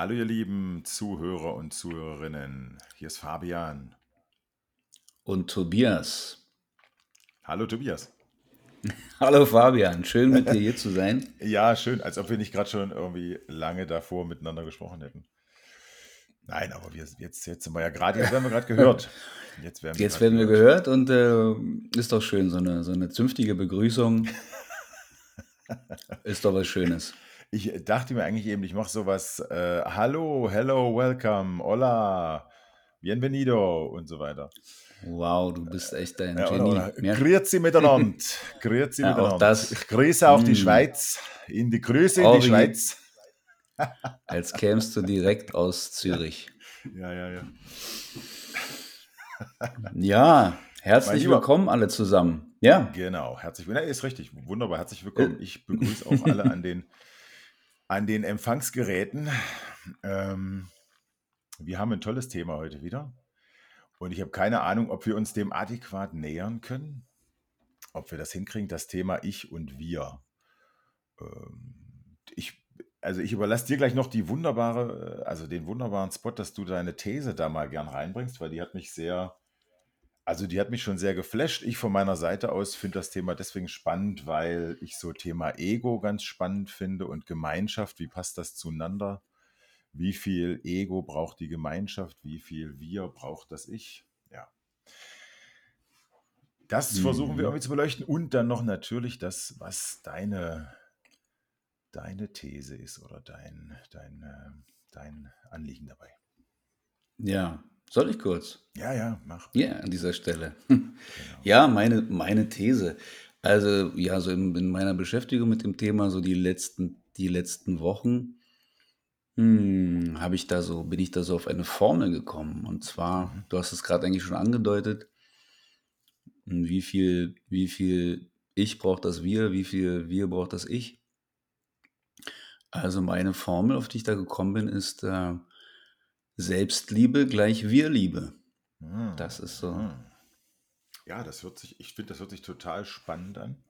Hallo ihr lieben Zuhörer und Zuhörerinnen, hier ist Fabian. Und Tobias. Hallo Tobias. Hallo Fabian, schön mit dir hier zu sein. Ja, schön, als ob wir nicht gerade schon irgendwie lange davor miteinander gesprochen hätten. Nein, aber wir, jetzt, jetzt sind wir ja gerade, jetzt werden wir gerade gehört. Jetzt werden wir, jetzt werden wir gehört. und äh, ist doch schön, so eine, so eine zünftige Begrüßung. ist doch was Schönes. Ich dachte mir eigentlich eben, ich mache sowas, äh, hallo, hello, welcome, hola, bienvenido und so weiter. Wow, du bist echt ein Ja, Genie. oder, Mehr, grüezi miteinander, grüezi ja, auch miteinander. das. Ich grüße auch die Mm, Schweiz, in die Grüße in die Schweiz. als kämst du direkt aus Zürich. Ja, ja, ja. Ja, herzlich Lieber, willkommen alle zusammen. Ja, genau, herzlich willkommen. Ist richtig, wunderbar, herzlich äh, willkommen. Ich begrüße auch alle an den, an den Empfangsgeräten. Ähm, wir haben ein tolles Thema heute wieder und ich habe keine Ahnung, ob wir uns dem adäquat nähern können, ob wir das hinkriegen, das Thema Ich und Wir. Ähm, ich, also ich überlasse dir gleich noch die wunderbare, äh, also den wunderbaren Spot, dass du deine These da mal gern reinbringst, weil die hat mich sehr, also die hat mich schon sehr geflasht. Ich von meiner Seite aus finde das Thema deswegen spannend, weil ich so Thema Ego ganz spannend finde und Gemeinschaft. Wie passt das zueinander? Wie viel Ego braucht die Gemeinschaft? Wie viel Wir braucht das Ich? Ja, das versuchen wir mhm. irgendwie zu beleuchten und dann noch natürlich das, was deine, deine These ist oder dein, dein, äh, dein Anliegen dabei. ja. Soll ich kurz? Ja, ja, mach. Ja, an dieser Stelle. Genau. Ja, meine, meine These. Also, ja, so in, in meiner Beschäftigung mit dem Thema, so die letzten, die letzten Wochen, hm, habe ich da so, bin ich da so auf eine Formel gekommen. Und zwar, Mhm. du hast es gerade eigentlich schon angedeutet, wie viel, wie viel ich braucht das Wir, wie viel Wir braucht das Ich. Also meine Formel, auf die ich da gekommen bin, ist äh, Selbstliebe gleich Wir-Liebe. Mhm. Das ist so, Mhm. Ja, das hört sich, ich finde, das hört sich total spannend an,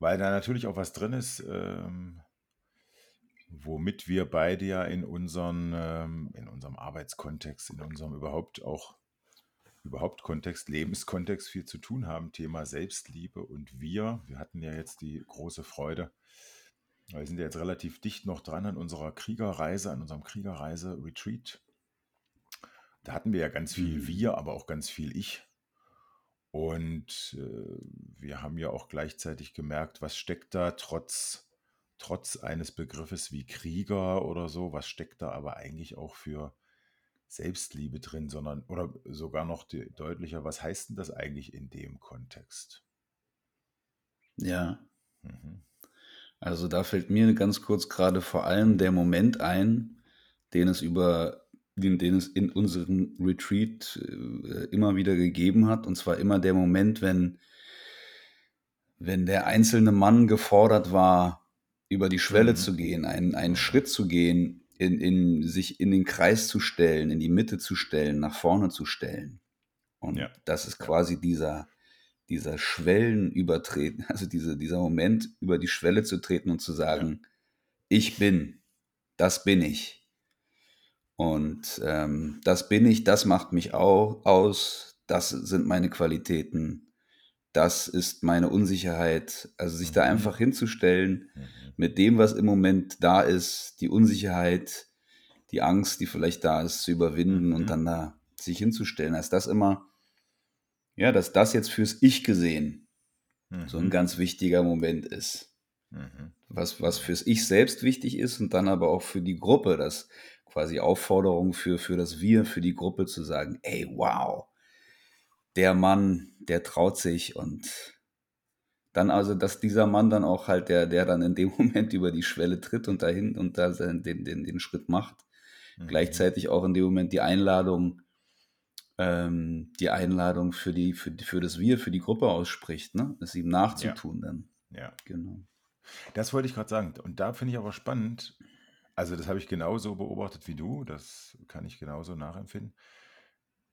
weil da natürlich auch was drin ist, ähm, womit wir beide ja in unseren, ähm, in unserem Arbeitskontext, in unserem überhaupt auch, überhaupt Kontext, Lebenskontext viel zu tun haben. Thema Selbstliebe und wir. Wir hatten ja jetzt die große Freude, wir sind ja jetzt relativ dicht noch dran an unserer Kriegerreise, an unserem Kriegerreise-Retreat. Da hatten wir ja ganz viel hm, wir, aber auch ganz viel ich. Und äh, wir haben ja auch gleichzeitig gemerkt, was steckt da trotz, trotz eines Begriffes wie Krieger oder so, was steckt da aber eigentlich auch für Selbstliebe drin, sondern oder sogar noch de- deutlicher, was heißt denn das eigentlich in dem Kontext? ja. Mhm. Also da fällt mir ganz kurz gerade vor allem der Moment ein, den es über den, den es in unserem Retreat äh, immer wieder gegeben hat. Und zwar immer der Moment, wenn, wenn der einzelne Mann gefordert war, über die Schwelle Mhm. zu gehen, einen, einen. Schritt zu gehen, in, in, sich in den Kreis zu stellen, in die Mitte zu stellen, nach vorne zu stellen. Und Ja, das ist quasi dieser, dieser Schwellen übertreten, also diese, dieser Moment, über die Schwelle zu treten und zu ja. sagen, ich bin, das bin ich. Und ähm, das bin ich, das macht mich auch aus, das sind meine Qualitäten, das ist meine Unsicherheit. Also sich da Mhm. einfach hinzustellen Mhm. mit dem, was im Moment da ist, die Unsicherheit, die Angst, die vielleicht da ist, zu überwinden und Mhm. dann da sich hinzustellen, als das immer, ja, dass das jetzt fürs Ich gesehen so ein Mhm. ganz wichtiger Moment ist. Mhm. Was, was Mhm. fürs Ich selbst wichtig ist und dann aber auch für die Gruppe, das quasi Aufforderung für, für das Wir, für die Gruppe zu sagen, ey, wow, der Mann, der traut sich und dann also, dass dieser Mann dann auch halt, der, der dann in dem Moment über die Schwelle tritt und dahin und da den, den, den, den Schritt macht, Mhm. gleichzeitig auch in dem Moment die Einladung, ähm, die Einladung für, die, für, für das Wir, für die Gruppe ausspricht, ne? es ihm Ja, nachzutun dann. ja. Genau. Das wollte ich gerade sagen. Und da finde ich aber spannend, also das habe ich genauso beobachtet wie du, das kann ich genauso nachempfinden.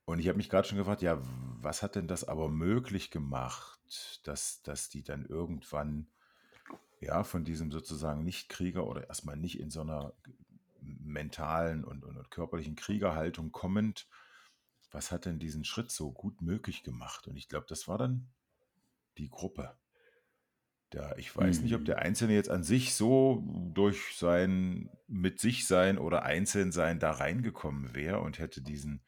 Und ich habe mich gerade schon gefragt, ja, was hat denn das aber möglich gemacht, dass, dass die dann irgendwann ja von diesem sozusagen Nicht-Krieger oder erstmal nicht in so einer mentalen und, und, und körperlichen Kriegerhaltung kommend, was hat denn diesen Schritt so gut möglich gemacht? Und ich glaube, das war dann die Gruppe. Der, ich weiß nicht, ob Mhm. der Einzelne jetzt an sich so durch sein mit sich sein oder einzeln sein da reingekommen wäre und hätte diesen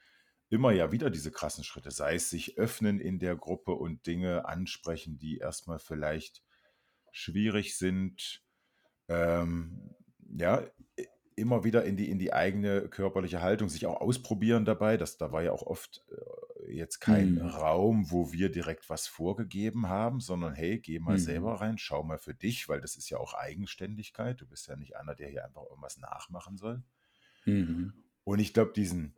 immer ja wieder diese krassen Schritte, sei es sich öffnen in der Gruppe und Dinge ansprechen, die erstmal vielleicht schwierig sind, ähm, ja, immer wieder in die, in die eigene körperliche Haltung, sich auch ausprobieren dabei. Das, da war ja auch oft äh, jetzt kein Mhm. Raum, wo wir direkt was vorgegeben haben, sondern hey, geh mal Mhm. selber rein, schau mal für dich, weil das ist ja auch Eigenständigkeit. Du bist ja nicht einer, der hier einfach irgendwas nachmachen soll. Mhm. Und ich glaube, diesen,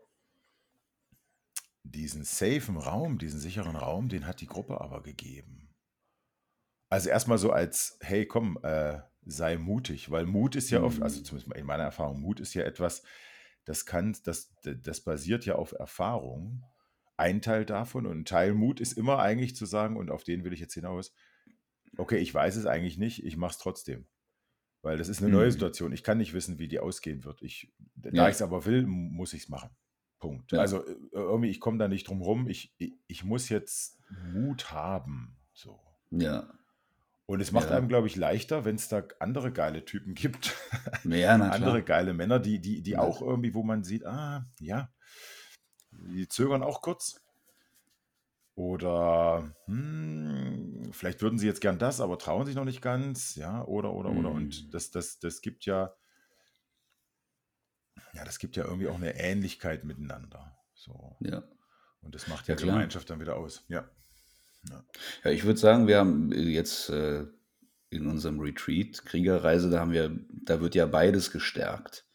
diesen safen Raum, diesen sicheren Raum, den hat die Gruppe aber gegeben. Also erstmal so als, hey, komm, äh, sei mutig, weil Mut ist ja oft, also Mhm. zumindest in meiner Erfahrung, Mut ist ja etwas, das kann, das, das basiert ja auf Erfahrung. Ein Teil davon und ein Teil Mut ist immer eigentlich zu sagen, und auf den will ich jetzt hinaus, okay, ich weiß es eigentlich nicht, ich mache es trotzdem. Weil das ist eine neue Mhm. Situation. Ich kann nicht wissen, wie die ausgehen wird. Ich, da ich es aber will, muss ich es machen. Punkt. ja, Also äh, irgendwie, ich komme da nicht drum rum. Ich, ich, ich muss jetzt Mut haben. So. ja, Und es macht einem, ja. glaube ich, leichter, wenn es da andere geile Typen gibt. Ja, na andere geile Männer, die, die, die Na, auch irgendwie, wo man sieht, ah, ja, die zögern auch kurz. Oder hm, vielleicht würden sie jetzt gern das, aber trauen sich noch nicht ganz. Ja, oder, oder, oder. Und mhm. das, das, das gibt ja, ja, das gibt ja irgendwie auch eine Ähnlichkeit miteinander. So. Ja, Und das macht ja ja klar. Gemeinschaft dann wieder aus. Ja. Ja. Ja, ich würde sagen, wir haben jetzt äh, in unserem Retreat, Kriegerreise, da haben wir, da wird ja beides gestärkt.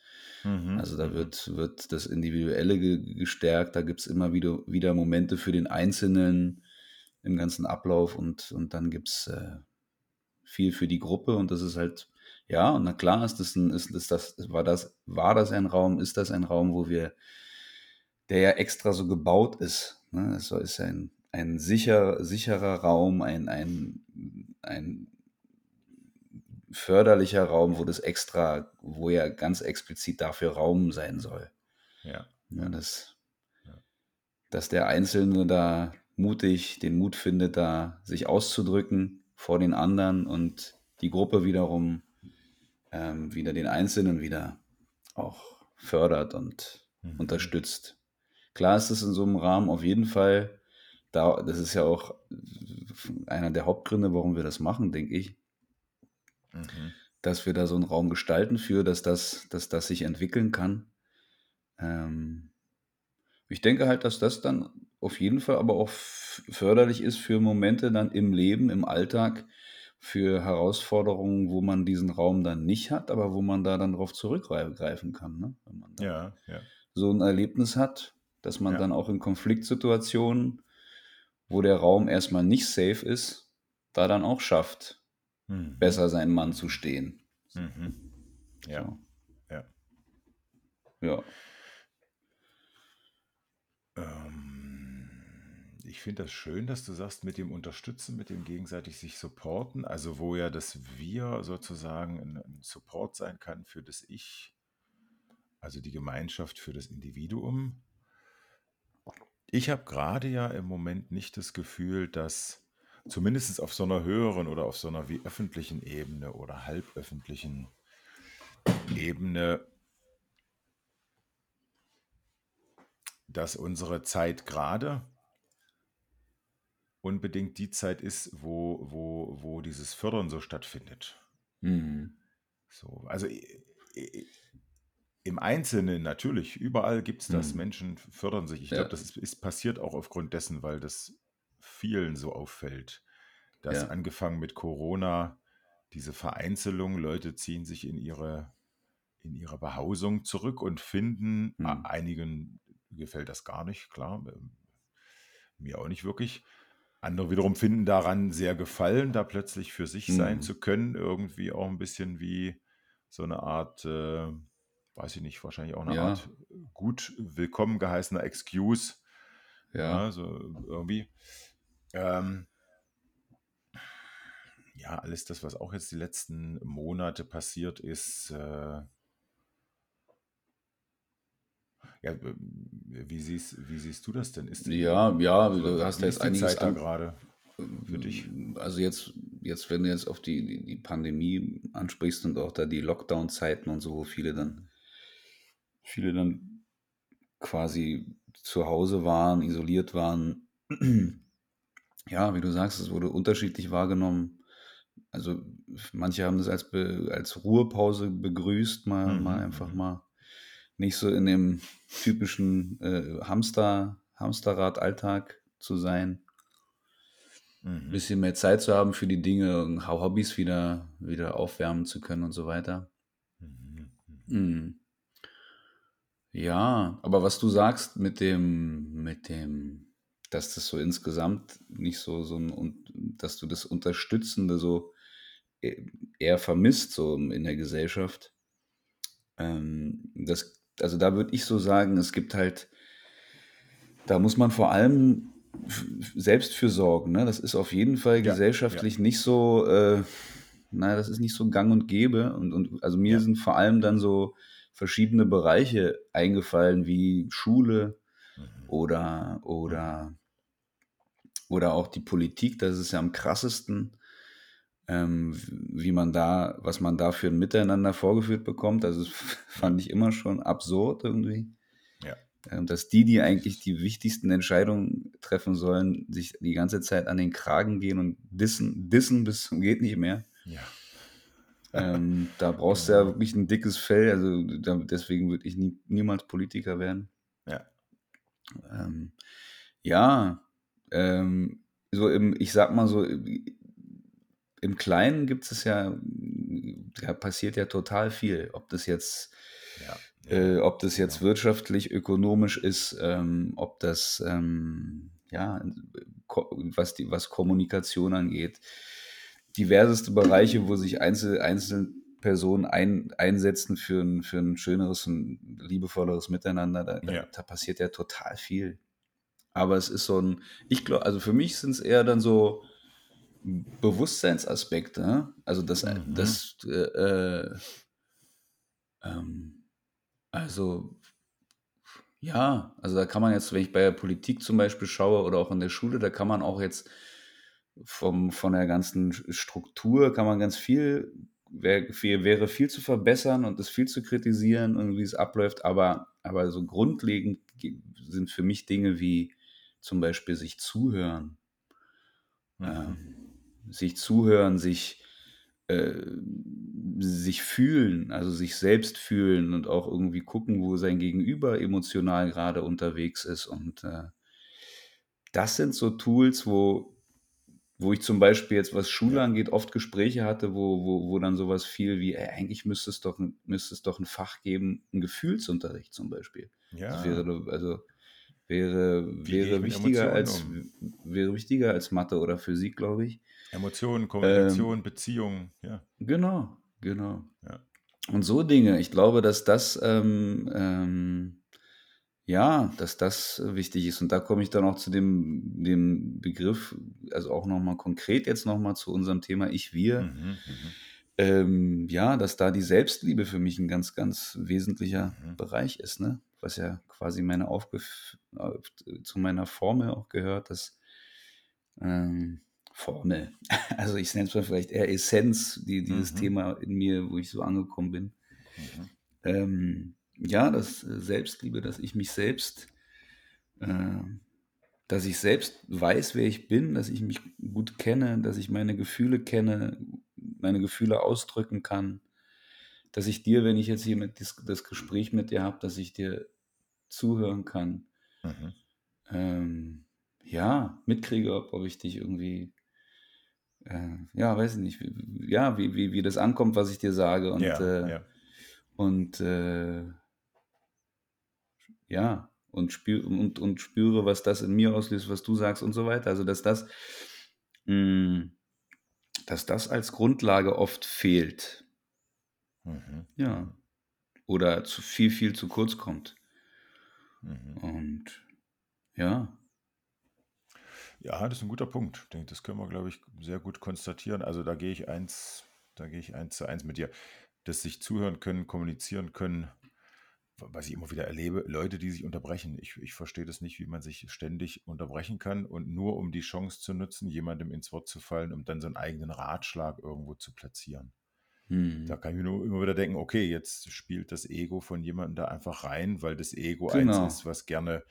Mhm, Also da wird, wird das Individuelle ge gestärkt, da gibt es immer wieder, wieder Momente für den Einzelnen im ganzen Ablauf und, und dann gibt es äh, viel für die Gruppe und das ist halt, ja, und na klar ist das ein, ist, ist das, war das, war das ein Raum, ist das ein Raum, wo wir, der ja extra so gebaut ist. Ne? Es ist ein, ein sicher, sicherer Raum, ein, ein, ein förderlicher Raum, wo das extra, wo ja ganz explizit dafür Raum sein soll. Ja, ja, Dass, ja. dass der Einzelne da mutig den Mut findet, da sich auszudrücken vor den anderen und die Gruppe wiederum ähm, wieder den Einzelnen wieder auch fördert und Mhm. unterstützt. Klar ist es in so einem Rahmen auf jeden Fall, da, das ist ja auch einer der Hauptgründe, warum wir das machen, denke ich, Mhm. dass wir da so einen Raum gestalten für, dass das, dass das sich entwickeln kann. Ähm, ich denke halt, dass das dann auf jeden Fall aber auch förderlich ist für Momente dann im Leben, im Alltag, für Herausforderungen, wo man diesen Raum dann nicht hat, aber wo man da dann drauf zurückgreifen kann. Ne? Wenn man Ja, ja, so ein Erlebnis hat, dass man ja. dann auch in Konfliktsituationen, wo der Raum erstmal nicht safe ist, da dann auch schafft, Mhm. besser seinen Mann zu stehen. Mhm. Ja, So, ja. ja. Ähm, ich finde das schön, dass du sagst, mit dem Unterstützen, mit dem gegenseitig sich supporten, also wo ja das Wir sozusagen ein, ein Support sein kann für das Ich, also die Gemeinschaft für das Individuum. Ich habe gerade ja im Moment nicht das Gefühl, dass zumindest auf so einer höheren oder auf so einer wie öffentlichen Ebene oder halböffentlichen Ebene, dass unsere Zeit gerade unbedingt die Zeit ist, wo, wo, wo dieses Fördern so stattfindet. Mhm. So, also im Einzelnen natürlich, überall gibt es das. Mhm. Menschen fördern sich. Ich Ja, glaube, das ist, ist passiert auch aufgrund dessen, weil das vielen so auffällt. Dass ja. angefangen mit Corona, diese Vereinzelung, Leute ziehen sich in ihre, in ihre Behausung zurück und finden, Mhm. einigen gefällt das gar nicht, klar, ähm, mir auch nicht wirklich. Andere wiederum finden daran sehr Gefallen, da plötzlich für sich sein Mhm. zu können. Irgendwie auch ein bisschen wie so eine Art, äh, weiß ich nicht, wahrscheinlich auch eine Art Ja, gut willkommen geheißener Excuse. ja. Ja, so irgendwie. Ähm, ja, alles das, was auch jetzt die letzten Monate passiert ist, äh, Ja, äh, wie siehst, wie siehst du das denn? Ist, Ja, ja, du hast ja jetzt einiges Zeit da an. gerade für dich? Also jetzt, jetzt, wenn du jetzt auf die, die, die Pandemie ansprichst und auch da die Lockdown-Zeiten und so, wo viele dann, viele dann quasi zu Hause waren, isoliert waren. Ja, wie du sagst, es wurde unterschiedlich wahrgenommen. Also manche haben das als, Be als Ruhepause begrüßt, mal, mal Mhm, einfach mhm, mal nicht so in dem typischen äh, Hamster, Hamsterrad-Alltag zu sein. Ein mhm, bisschen mehr Zeit zu haben für die Dinge, und Hobbys wieder, wieder aufwärmen zu können und so weiter. mhm, mhm. Mhm. Ja, aber was du sagst mit dem, mit dem, dass das so insgesamt nicht so, so ein, und dass du das Unterstützende so e- eher vermisst, so in der Gesellschaft. Ähm, das, also da würde ich so sagen, es gibt halt, da muss man vor allem f- selbst für sorgen. Ne? Das ist auf jeden Fall Ja, ja, gesellschaftlich nicht so, äh, naja, das ist nicht so gang und gäbe. Und, und also mir ja. sind vor allem dann so verschiedene Bereiche eingefallen, wie Schule Mhm, oder, oder, oder auch die Politik. Das ist ja am krassesten, ähm, wie man da, was man da für ein Miteinander vorgeführt bekommt. Also das fand ich immer schon absurd irgendwie. ja. Ähm, dass die, die eigentlich die wichtigsten Entscheidungen treffen sollen, sich die ganze Zeit an den Kragen gehen und dissen, dissen bis zum geht nicht mehr. Ja, Ähm, da brauchst du ja wirklich ein dickes Fell. Also da, deswegen würde ich nie, niemals Politiker werden. Ja, Ähm, ja, ähm, so im, ich sag mal so, im Kleinen gibt es ja, da passiert ja total viel. Ob das jetzt, ja, ja, äh, ob das jetzt genau. wirtschaftlich, ökonomisch ist, ähm, ob das, ähm, ja, was die, was Kommunikation angeht, diverseste Bereiche, wo sich Einzel, Einzelpersonen ein, einsetzen für ein, für ein schöneres und liebevolleres Miteinander. Da, Ja, da passiert ja total viel. Aber es ist so ein, ich glaube, also für mich sind es eher dann so Bewusstseinsaspekte. ne? Also das, mhm, das, äh, äh, ähm, also ja, also da kann man jetzt, wenn ich bei der Politik zum Beispiel schaue oder auch in der Schule, da kann man auch jetzt vom, von der ganzen Struktur kann man ganz viel, wär, viel, wäre viel zu verbessern und es viel zu kritisieren und wie es abläuft, aber, aber so grundlegend ge- sind für mich Dinge wie zum Beispiel sich zuhören, mhm, ähm, sich zuhören, sich, äh, sich fühlen, also sich selbst fühlen und auch irgendwie gucken, wo sein Gegenüber emotional gerade unterwegs ist. Und äh, das sind so Tools, wo, wo ich zum Beispiel jetzt, was Schule angeht, oft Gespräche hatte, wo, wo, wo dann sowas fiel wie, ey, eigentlich müsste es, doch, ein- müsste es doch ein Fach geben, ein Gefühlsunterricht zum Beispiel. Das ja. wäre, also wäre, wäre wichtiger als, um? wäre wichtiger als Mathe oder Physik, glaube ich. Emotionen, Ähm, Kommunikation, Beziehungen, ja, genau, genau. ja. Und so Dinge. Ich glaube, dass das, ähm, ähm, ja, dass das wichtig ist. Und da komme ich dann auch zu dem, dem Begriff, also auch nochmal konkret jetzt nochmal zu unserem Thema Ich, wir. Mhm, mhm, Ähm, ja, dass da die Selbstliebe für mich ein ganz, ganz wesentlicher mhm. Bereich ist, ne? Was ja quasi meine Aufgef äh, zu meiner Formel auch gehört, dass ähm, Formel, also ich nenne es mal vielleicht eher Essenz, die, dieses Mhm, Thema in mir, wo ich so angekommen bin. mhm. Ähm, ja, das äh, Selbstliebe, dass ich mich selbst, äh, dass ich selbst weiß, wer ich bin, dass ich mich gut kenne, dass ich meine Gefühle kenne, meine Gefühle ausdrücken kann, dass ich dir, wenn ich jetzt hier mit dis das Gespräch mit dir habe, dass ich dir zuhören kann, Mhm. ähm, ja, mitkriege, ob, ob ich dich irgendwie, äh, ja, weiß ich nicht, wie, ja, wie, wie, wie das ankommt, was ich dir sage. Und, Ja, äh, ja, und äh, ja, und, spür, und, und spüre, was das in mir auslöst, was du sagst und so weiter. Also, dass das, mh, dass das als Grundlage oft fehlt. mhm, Ja. Oder zu viel, viel zu kurz kommt. mhm. Und ja, Ja, das ist ein guter Punkt. Ich denke, das können wir, glaube ich, sehr gut konstatieren. Also da gehe ich eins, da gehe ich eins zu eins mit dir. Das sich zuhören können, kommunizieren können, was ich immer wieder erlebe, Leute, die sich unterbrechen. Ich, ich verstehe das nicht, wie man sich ständig unterbrechen kann und nur um die Chance zu nutzen, jemandem ins Wort zu fallen, um dann so einen eigenen Ratschlag irgendwo zu platzieren. Da Mhm. kann ich mir nur immer wieder denken, okay, jetzt spielt das Ego von jemandem da einfach rein, weil das Ego eins Genau, ist, was gerne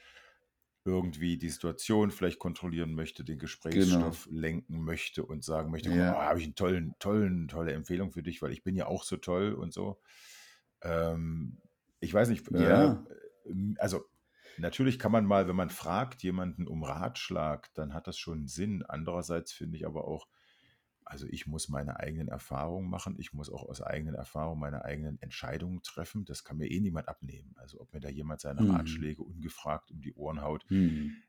irgendwie die Situation vielleicht kontrollieren möchte, den genau. Gesprächsstoff lenken möchte und sagen möchte, Ja, habe ich einen tollen, tollen, tolle Empfehlung für dich, weil ich bin ja auch so toll und so. Ähm, ich weiß nicht, äh, ja, ähm, also natürlich kann man mal, wenn man fragt jemanden um Ratschlag, dann hat das schon Sinn. Andererseits finde ich aber auch, also ich muss meine eigenen Erfahrungen machen. Ich muss auch aus eigenen Erfahrungen meine eigenen Entscheidungen treffen. Das kann mir eh niemand abnehmen. Also ob mir da jemand seine Mhm. Ratschläge ungefragt um die Ohren haut. Mhm.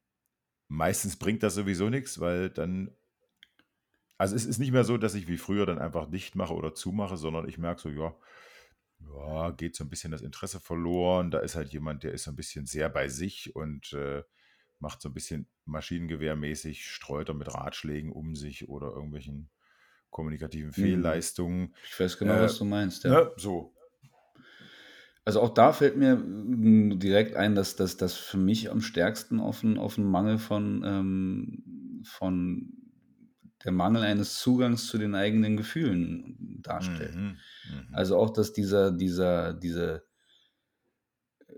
Meistens bringt das sowieso nichts, weil dann, also es ist nicht mehr so, dass ich wie früher dann einfach dicht mache oder zumache, sondern ich merke so, ja, ja, geht so ein bisschen das Interesse verloren. Da ist halt jemand, der ist so ein bisschen sehr bei sich und äh, macht so ein bisschen maschinengewehrmäßig, streut er mit Ratschlägen um sich oder irgendwelchen kommunikativen Mhm. Fehlleistungen. Ich weiß genau, Äh, was du meinst, ja. ne, so. Also auch da fällt mir mm, direkt ein, dass das für mich am stärksten auf 'n auf 'n Mangel von, ähm von der Mangel eines Zugangs zu den eigenen Gefühlen darstellt. Mhm, mhm. Also auch, dass dieser dieser diese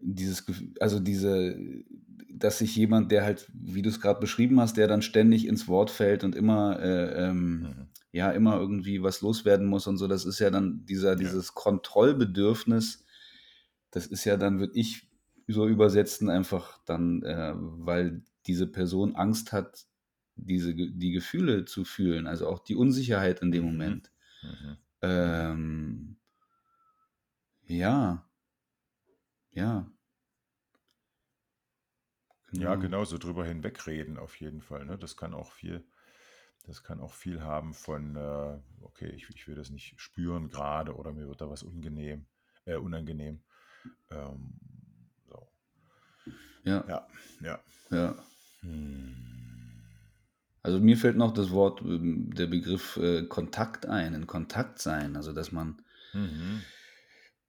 dieses also diese dass sich jemand, der halt, wie du es gerade beschrieben hast, der dann ständig ins Wort fällt und immer, äh, ähm Mhm. ja, immer irgendwie was loswerden muss und so, das ist ja dann dieser Ja. dieses Kontrollbedürfnis, das ist ja dann, würde ich so übersetzen, einfach dann, äh, weil diese Person Angst hat, diese die Gefühle zu fühlen, also auch die Unsicherheit in dem Mhm, Moment. mhm. Ähm ja. Ja. Ja, Genau. genau, so drüber hinwegreden auf jeden Fall, ne? Das kann auch viel das kann auch viel haben von, äh, okay, ich ich will das nicht spüren grade oder mir wird da was ungenehm äh, unangenehm. Ähm, so. Ja. Ja, ja. Ja. Hm. Also mir fällt noch das Wort, ähm, der Begriff, äh, Kontakt ein, in Kontakt sein. Also, dass man Mhm.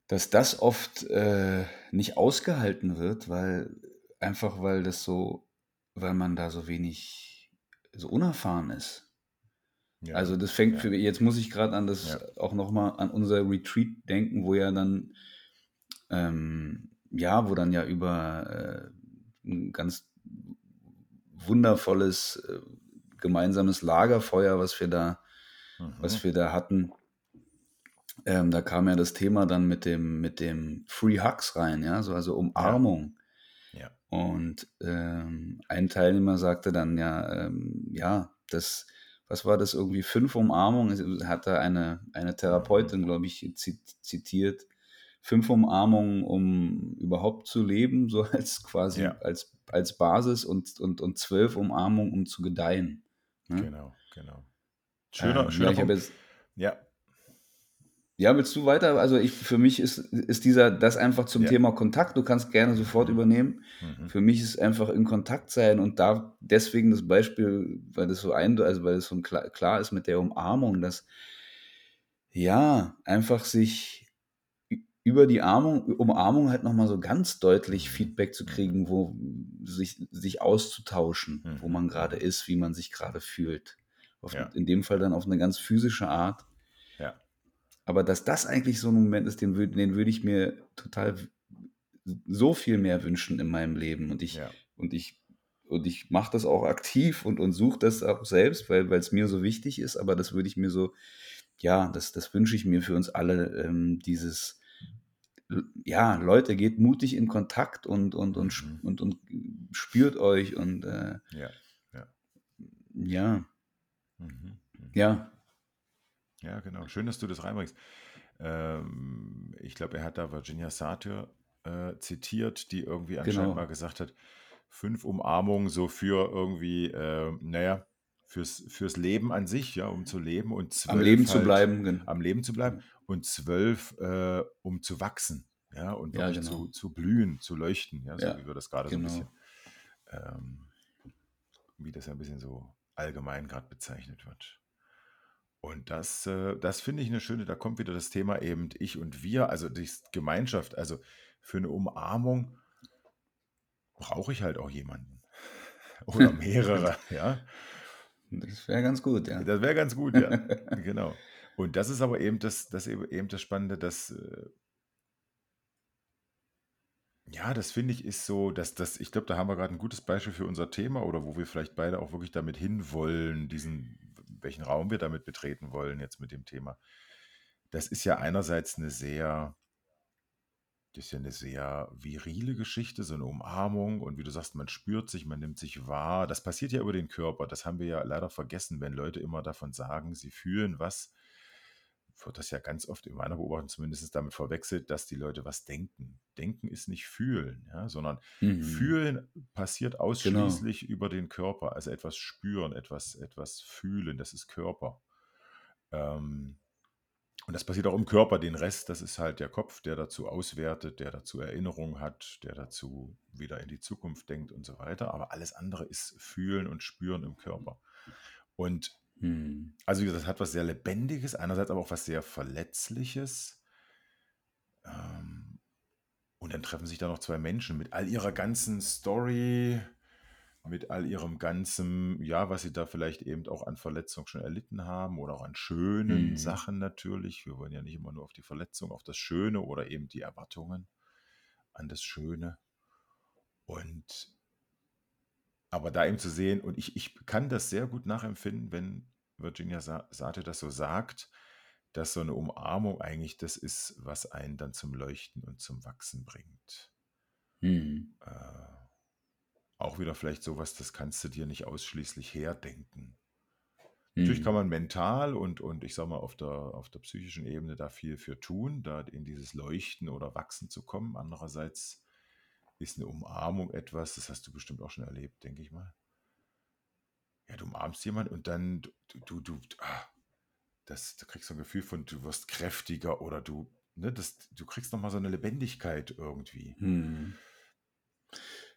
dass das oft, äh, nicht ausgehalten wird, weil einfach weil das so weil man da so wenig so unerfahren ist. Ja, Also, das fängt ja. für jetzt muss ich grad an das Ja. auch noch mal an unser Retreat denken, wo ja dann ähm, ja, wo dann ja über, äh, 'n ganz wundervolles, äh, gemeinsames Lagerfeuer, was wir da was Mhm. wir da hatten ähm, da kam ja das Thema dann mit dem mit dem Free Hugs rein, ja, so also Ja. Umarmung. Ja. Und, ähm, ein Teilnehmer sagte dann ja, ähm, ja, das was war das, irgendwie 5 Umarmungen hat da eine eine Mhm. Therapeutin, glaube ich, zit zitiert. 5 Umarmungen, um überhaupt zu leben, so als quasi Ja. als als Basis und und und 12 Umarmungen, um zu gedeihen, ne? Genau, genau. Schöner Ähm, ja, schöner habe Punkt. jetzt Ja. Ja, willst du weiter? Also, ich für mich ist ist dieser das einfach zum Ja. Thema Kontakt. Du kannst gerne sofort Mhm. übernehmen. Mhm. Für mich ist einfach in Kontakt sein und da deswegen das Beispiel, weil das so einde also, weil das so kla klar ist mit der Umarmung, dass ja, einfach sich über die Armung Umarmung halt noch mal so ganz deutlich. Feedback zu Mhm. kriegen, wo sich sich auszutauschen, wo Mhm. man grade Mhm. ist, wie man sich grade fühlt. Auf Ja. in dem Fall dann auf 'ne ganz physische Art. Ja. Aber dass das eigentlich so 'n Moment ist, den den würde ich mir total so viel mehr wünschen in meinem Leben und ich Ja. und ich und ich mache das auch aktiv und und suche das auch selbst, weil weil's mir so wichtig ist, aber das würde ich mir so ja, das das wünsche ich mir für uns alle, ähm, dieses ja, Leute, geht mutig in Kontakt und und und Mhm. und und spürt euch und, äh Ja, ja. ja. Mhm, mhm. Ja. Ja, genau. Schön, dass du das reinbringst. Ähm, ich glaube, er hat da Virginia Satir, äh, zitiert, die irgendwie anscheinend mal Genau. gesagt hat, 5 Umarmungen so für irgendwie, äh, na ja, fürs fürs Leben an sich, ja, um zu leben und Am Leben 12 zu halt bleiben, gen am Leben zu bleiben. Und 12, äh, um zu wachsen, ja, und Ja, wirklich zu genau. zu blühen, zu leuchten, ja, so Ja, wie wir das grade so 'n bisschen genau. ähm, wie das ja 'n bisschen so allgemein grad bezeichnet wird. Und das äh, das finde ich 'ne schöne da kommt wieder das Thema eben ich und wir, also dies Gemeinschaft. Also für eine Umarmung brauche ich halt auch jemanden. Oder mehrere, ja. Das wäre ganz gut, ja. Das wäre ganz gut, ja. genau. Und das ist aber eben das, das eben das Spannende, dass äh, ja, das finde ich ist so, dass das, ich glaube, da haben wir gerade ein gutes Beispiel für unser Thema oder wo wir vielleicht beide auch wirklich damit hinwollen, diesen, welchen Raum wir damit betreten wollen jetzt mit dem Thema. Das ist ja einerseits eine sehr, das ist ja eine sehr virile Geschichte, so eine Umarmung und wie du sagst, man spürt sich, man nimmt sich wahr. Das passiert ja über den Körper. Das haben wir ja leider vergessen, wenn Leute immer davon sagen, sie fühlen was wird das ja ganz oft in meiner Beobachtung zumindest damit verwechselt, dass die Leute was denken. Denken ist nicht fühlen, ja, sondern Mhm. fühlen passiert Genau. ausschließlich über den Körper. Also etwas spüren, etwas, etwas fühlen, das ist Körper. Ähm, und das passiert auch im Körper. Den Rest, das ist halt der Kopf, der dazu auswertet, der dazu Erinnerungen hat, der dazu wieder in die Zukunft denkt und so weiter. Aber alles andere ist Fühlen und Spüren im Körper. Und Mhm. also wie gesagt, das hat was sehr Lebendiges, einerseits aber auch was sehr Verletzliches. Ähm, und dann treffen sich da noch zwei Menschen mit all ihrer ganzen Story, mit all ihrem ganzen, ja, was sie da vielleicht eben auch an Verletzungen schon erlitten haben oder auch an schönen Mhm. Sachen natürlich. Wir wollen ja nicht immer nur auf die Verletzung, auf das Schöne oder eben die Erwartungen an das Schöne. Und aber da eben zu sehen, und ich, ich kann das sehr gut nachempfinden, wenn Virginia Sa Sate das so sagt, dass so eine Umarmung eigentlich das ist, was einen dann zum Leuchten und zum Wachsen bringt. Mhm. Äh, auch wieder vielleicht sowas, das kannst du dir nicht ausschließlich herdenken. Natürlich kann Mhm. man mental und, und ich sag mal auf der, auf der psychischen Ebene da viel für tun, da in dieses Leuchten oder Wachsen zu kommen. Andererseits ist eine Umarmung etwas, das hast du bestimmt auch schon erlebt, denke ich mal. Ja, du umarmst jemanden und dann du, du, du, ah, das, du kriegst so ein Gefühl von, du wirst kräftiger oder du, ne, das, du kriegst nochmal so eine Lebendigkeit irgendwie. Mhm.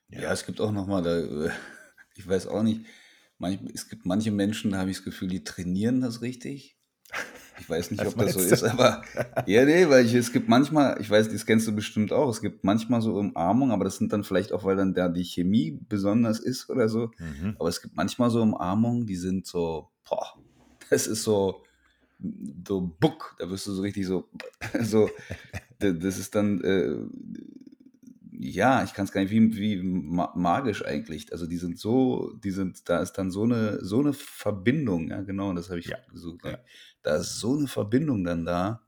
Ja, Ja, es gibt auch noch mal da, äh, ich weiß auch nicht, manch, es gibt manche Menschen, da habe ich das Gefühl, die trainieren das richtig. Ich weiß nicht, ob das so ist, aber ja, nee, weil ich, es gibt manchmal, ich weiß, das kennst du bestimmt auch, es gibt manchmal so Umarmungen, aber das sind dann vielleicht auch, weil dann da die Chemie besonders ist oder so. Mhm. Aber es gibt manchmal so Umarmungen, die sind so, boah, das ist so, so Buck, da wirst du so richtig so, so, das ist dann, äh, ja, ich kann es gar nicht, wie, wie ma magisch eigentlich. Also die sind so, die sind, da ist dann so eine, so eine Verbindung, ja, genau, das habe ich Ja, gesucht. ja. Da ist so eine Verbindung dann da.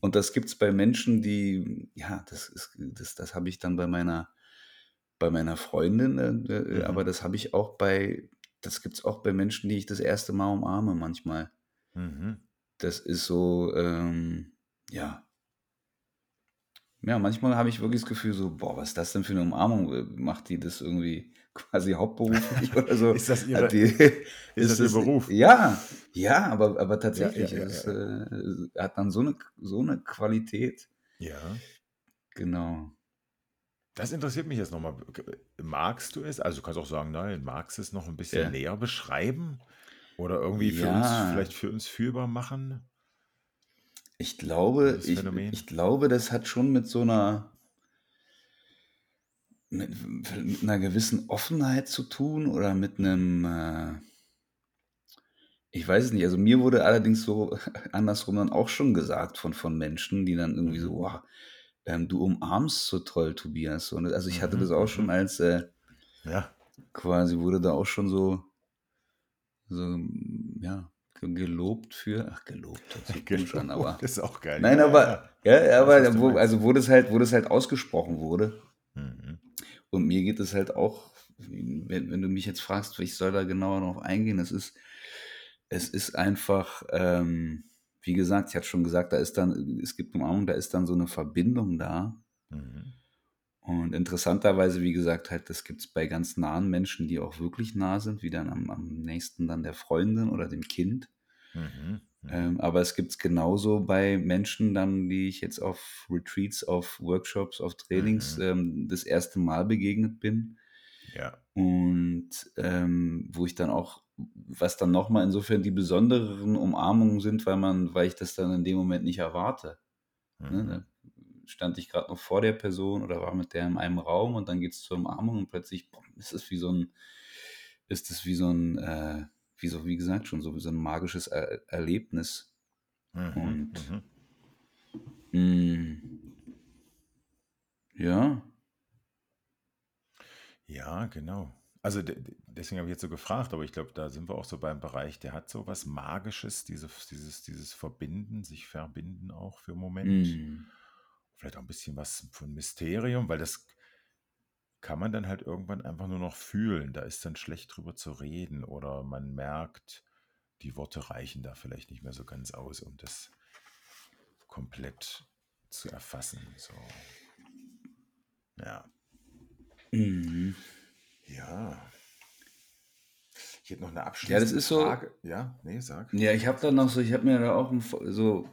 Und das gibt es bei Menschen, die, ja, das ist, das, das habe ich dann bei meiner, bei meiner Freundin, äh, äh, Mhm. aber das habe ich auch bei, das gibt es auch bei Menschen, die ich das erste Mal umarme manchmal. Mhm. Das ist so, ähm, ja. Ja, manchmal habe ich wirklich das Gefühl so, boah, was ist das denn für eine Umarmung? Äh, Macht die das irgendwie quasi hauptberuflich oder so? Ist das ihre, die, ist ist das ihr Beruf? ja, ja, aber, aber Ja, ja, tatsächlich, ja, es ja, ja. äh, hat dann so eine, so eine Qualität. Ja. Genau. Das interessiert mich jetzt nochmal. Magst du es? Also du kannst auch sagen, nein, magst du es noch ein bisschen näher beschreiben? Oder irgendwie für uns, vielleicht für uns fühlbar machen, ich glaube, ich, ich glaube, das hat schon mit so einer, mit, mit einer gewissen Offenheit zu tun oder mit Mhm. einem, äh, ich weiß es nicht, also mir wurde allerdings so andersrum dann auch schon gesagt von, von Menschen, die dann irgendwie so, Mhm. wow, ähm, du umarmst so toll, Tobias. Und also ich hatte das Mhm. auch schon Mhm. als, äh, Ja. quasi wurde da auch schon so, so, ja, gelobt für, ach, gelobt hört sich komisch an, Gelobt aber, ist auch geil. nein, Ja, aber, ja. ja, aber, wo, also wo das halt, wo das halt ausgesprochen wurde. Mhm. Und mir geht es halt auch, wenn, wenn du mich jetzt fragst, ich soll da genauer drauf eingehen, es ist, es ist einfach, ähm, wie gesagt, ich hatte schon gesagt, da ist dann, es gibt Umarmung, da ist dann so eine Verbindung da. Mhm. Und interessanterweise, wie gesagt, halt, das gibt es bei ganz nahen Menschen, die auch wirklich nah sind, wie dann am, am nächsten dann der Freundin oder dem Kind. Mhm. Mhm. Ähm, aber es gibt es genauso bei Menschen dann, die ich jetzt auf Retreats, auf Workshops, auf Trainings Mhm. ähm, das erste Mal begegnet bin. Ja. Und ähm, wo ich dann auch, was dann nochmal insofern die besonderen Umarmungen sind, weil man, weil ich das dann in dem Moment nicht erwarte. Ne? Mhm. Da stand ich gerade noch vor der Person oder war mit der in einem Raum und dann geht es zur Umarmung und plötzlich boah, ist es wie so ein, ist es wie so ein, äh, wie so, wie gesagt, schon so wie so ein magisches er Erlebnis. Mhm, und mhm. Mh, mm, ja. Ja, genau. Also deswegen habe ich jetzt so gefragt, aber ich glaube, da sind wir auch so beim Bereich, der hat so was Magisches, dieses, dieses, dieses Verbinden, sich verbinden auch für einen Moment. Mm. Vielleicht auch ein bisschen was von Mysterium, weil das kann man dann halt irgendwann einfach nur noch fühlen. Da ist dann schlecht drüber zu reden oder man merkt, die Worte reichen da vielleicht nicht mehr so ganz aus, um das komplett zu erfassen. So. Ja. Mhm. Ja. Ich hätte noch eine abschließende Ja, das ist so. Frage. Ja, nee, sag. Ja, ich habe da noch so, ich habe mir da auch ein, so,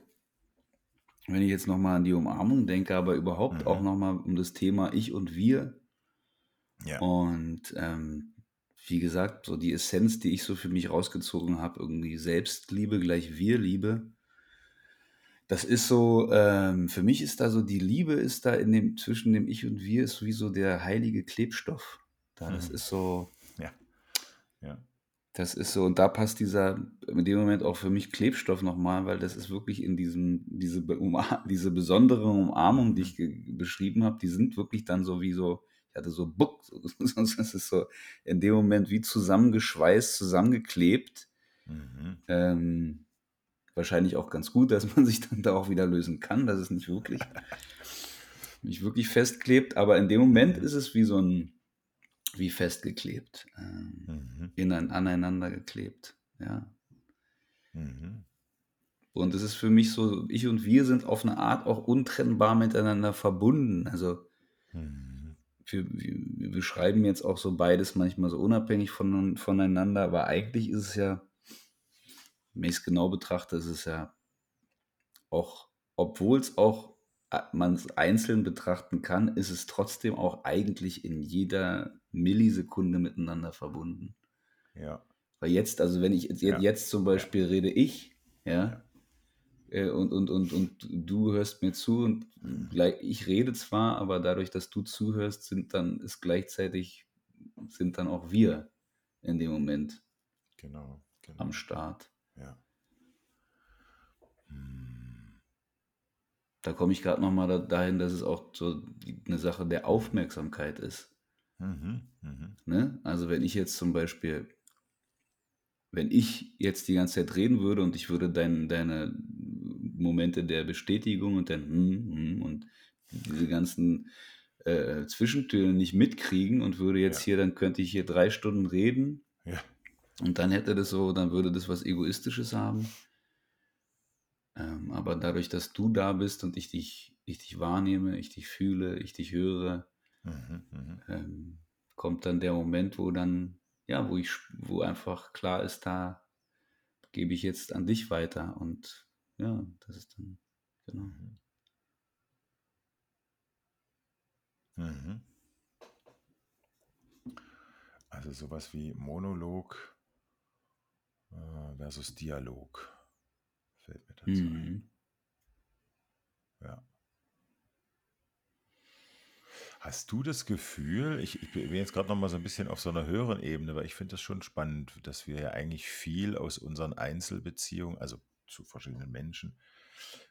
wenn ich jetzt nochmal an die Umarmung denke, aber überhaupt auch Mhm. nochmal um das Thema Ich und Wir. Ja. Und ähm, wie gesagt, so die Essenz, die ich so für mich rausgezogen habe, irgendwie Selbstliebe gleich Wir-Liebe. Das ist so, ähm, für mich ist da so, die Liebe ist da in dem, zwischen dem Ich und Wir, ist wie so der heilige Klebstoff. Da, das Mhm. ist so, Ja. Ja. Das ist so, und da passt dieser, in dem Moment auch für mich Klebstoff nochmal, weil das ist wirklich in diesem, diese, diese besondere Umarmung, die ich beschrieben habe, die sind wirklich dann so wie so, ich hatte so Buck, so, sonst ist es so in dem Moment wie zusammengeschweißt, zusammengeklebt. Mhm. Ähm, wahrscheinlich auch ganz gut, dass man sich dann da auch wieder lösen kann, dass es nicht wirklich, nicht wirklich festklebt, aber in dem Moment Mhm. ist es wie so ein, wie festgeklebt, ähm, Mhm. innen, aneinander geklebt, ja. Mhm. Und es ist für mich so, ich und wir sind auf eine Art auch untrennbar miteinander verbunden. Also Mhm. wir, wir, beschreiben jetzt auch so beides manchmal so unabhängig von, voneinander, aber eigentlich ist es ja, wenn ich es genau betrachte, ist es ja auch, obwohl es auch man es einzeln betrachten kann, ist es trotzdem auch eigentlich in jeder Millisekunde miteinander verbunden. Ja. Weil jetzt, also wenn ich jetzt, Ja. jetzt zum Beispiel rede ich, ja, Ja. äh, und, und, und, und du hörst mir zu und gleich, ich rede zwar, aber dadurch, dass du zuhörst, sind dann, ist gleichzeitig, sind dann auch wir in dem Moment Genau. genau. am Start. Ja. Da komme ich gerade nochmal da, dahin, dass es auch so eine Sache der Aufmerksamkeit ist. Mhm. Mhm. Ne? Also wenn ich jetzt zum Beispiel, wenn ich jetzt die ganze Zeit reden würde und ich würde dein, deine Momente der Bestätigung und dein hm, hm und diese ganzen äh, Zwischentöne nicht mitkriegen und würde jetzt Ja. hier, dann könnte ich hier drei Stunden reden Ja. und dann hätte das so, dann würde das was Egoistisches haben. Ähm, aber dadurch, dass du da bist und ich dich, ich dich wahrnehme, ich dich fühle, ich dich höre, Mhm. Mhm. ähm, kommt dann der Moment, wo dann, ja, wo ich, wo einfach klar ist, da gebe ich jetzt an dich weiter und ja, das ist dann, genau. Mhm. Mhm. Also sowas wie Monolog äh, versus Dialog fällt mir dazu ein. Mhm. Ja. Hast du das Gefühl, ich, ich bin jetzt gerade noch mal so ein bisschen auf so einer höheren Ebene, weil ich finde das schon spannend, dass wir ja eigentlich viel aus unseren Einzelbeziehungen, also zu verschiedenen Menschen,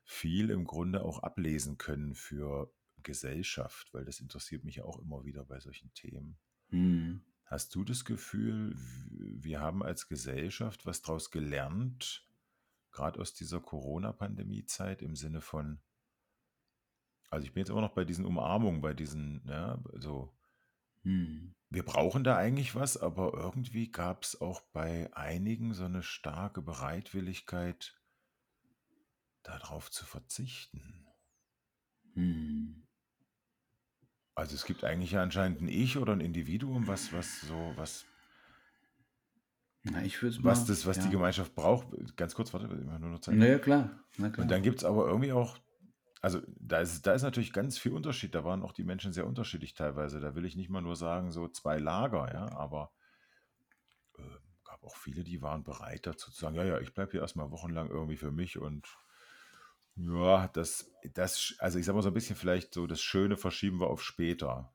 viel im Grunde auch ablesen können für Gesellschaft, weil das interessiert mich ja auch immer wieder bei solchen Themen. Mhm. Hast du das Gefühl, wir haben als Gesellschaft was daraus gelernt, gerade aus dieser Corona-Pandemie-Zeit im Sinne von, also ich bin jetzt immer noch bei diesen Umarmungen, bei diesen, ja, so, Mhm. wir brauchen da eigentlich was, aber irgendwie gab es auch bei einigen so eine starke Bereitwilligkeit, darauf zu verzichten. Mhm. Also es gibt eigentlich ja anscheinend ein Ich oder ein Individuum, was, was so, was, Na, ich würde was mal, das, was die ja. Gemeinschaft braucht. Ganz kurz, warte, ich mache nur noch Zeit. Naja, klar, na Und klar. dann gibt es aber irgendwie auch, also da ist, da ist natürlich ganz viel Unterschied. Da waren auch die Menschen sehr unterschiedlich teilweise. Da will ich nicht mal nur sagen, so zwei Lager, ja, aber äh, gab auch viele, die waren bereit dazu zu sagen, ja, ja, ich bleibe hier erstmal wochenlang irgendwie für mich und Ja, das, das, also ich sag mal so ein bisschen vielleicht so, das Schöne verschieben wir auf später.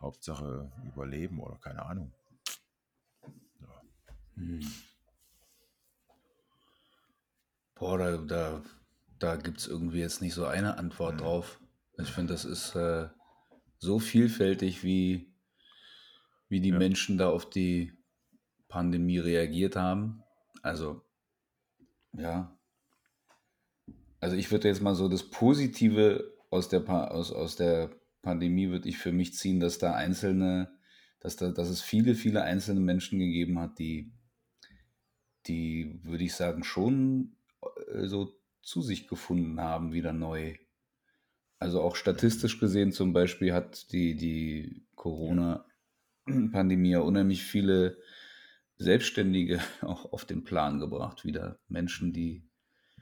Hauptsache überleben oder keine Ahnung. Hm. Boah, da, da, da gibt es irgendwie jetzt nicht so eine Antwort Hm. drauf. Ich finde, das ist äh, so vielfältig, wie, wie die Ja. Menschen da auf die Pandemie reagiert haben. Also, ja. Also ich würde jetzt mal so das Positive aus der, Pa- aus, aus der Pandemie würde ich für mich ziehen, dass da einzelne, dass da, dass es viele, viele einzelne Menschen gegeben hat, die, die, würde ich sagen, schon äh, so zu sich gefunden haben, wieder neu. Also auch statistisch gesehen zum Beispiel hat die, die Corona-Pandemie ja unheimlich viele Selbstständige auch auf den Plan gebracht. Wieder Menschen, die,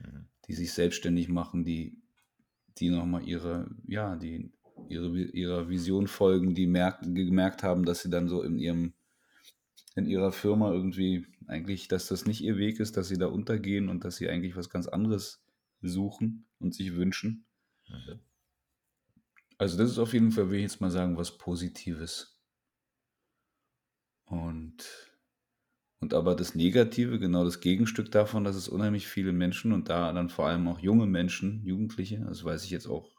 Mhm. die sich selbstständig machen, die, die nochmal ihre, ja, die ihre, ihrer Vision folgen, die merkt, gemerkt haben, dass sie dann so in ihrem, in ihrer Firma irgendwie eigentlich, dass das nicht ihr Weg ist, dass sie da untergehen und dass sie eigentlich was ganz anderes suchen und sich wünschen. Mhm. Also das ist auf jeden Fall, will ich jetzt mal sagen, was Positives. Und, und aber das Negative, genau das Gegenstück davon, dass es unheimlich viele Menschen und da dann vor allem auch junge Menschen, Jugendliche, das weiß ich jetzt auch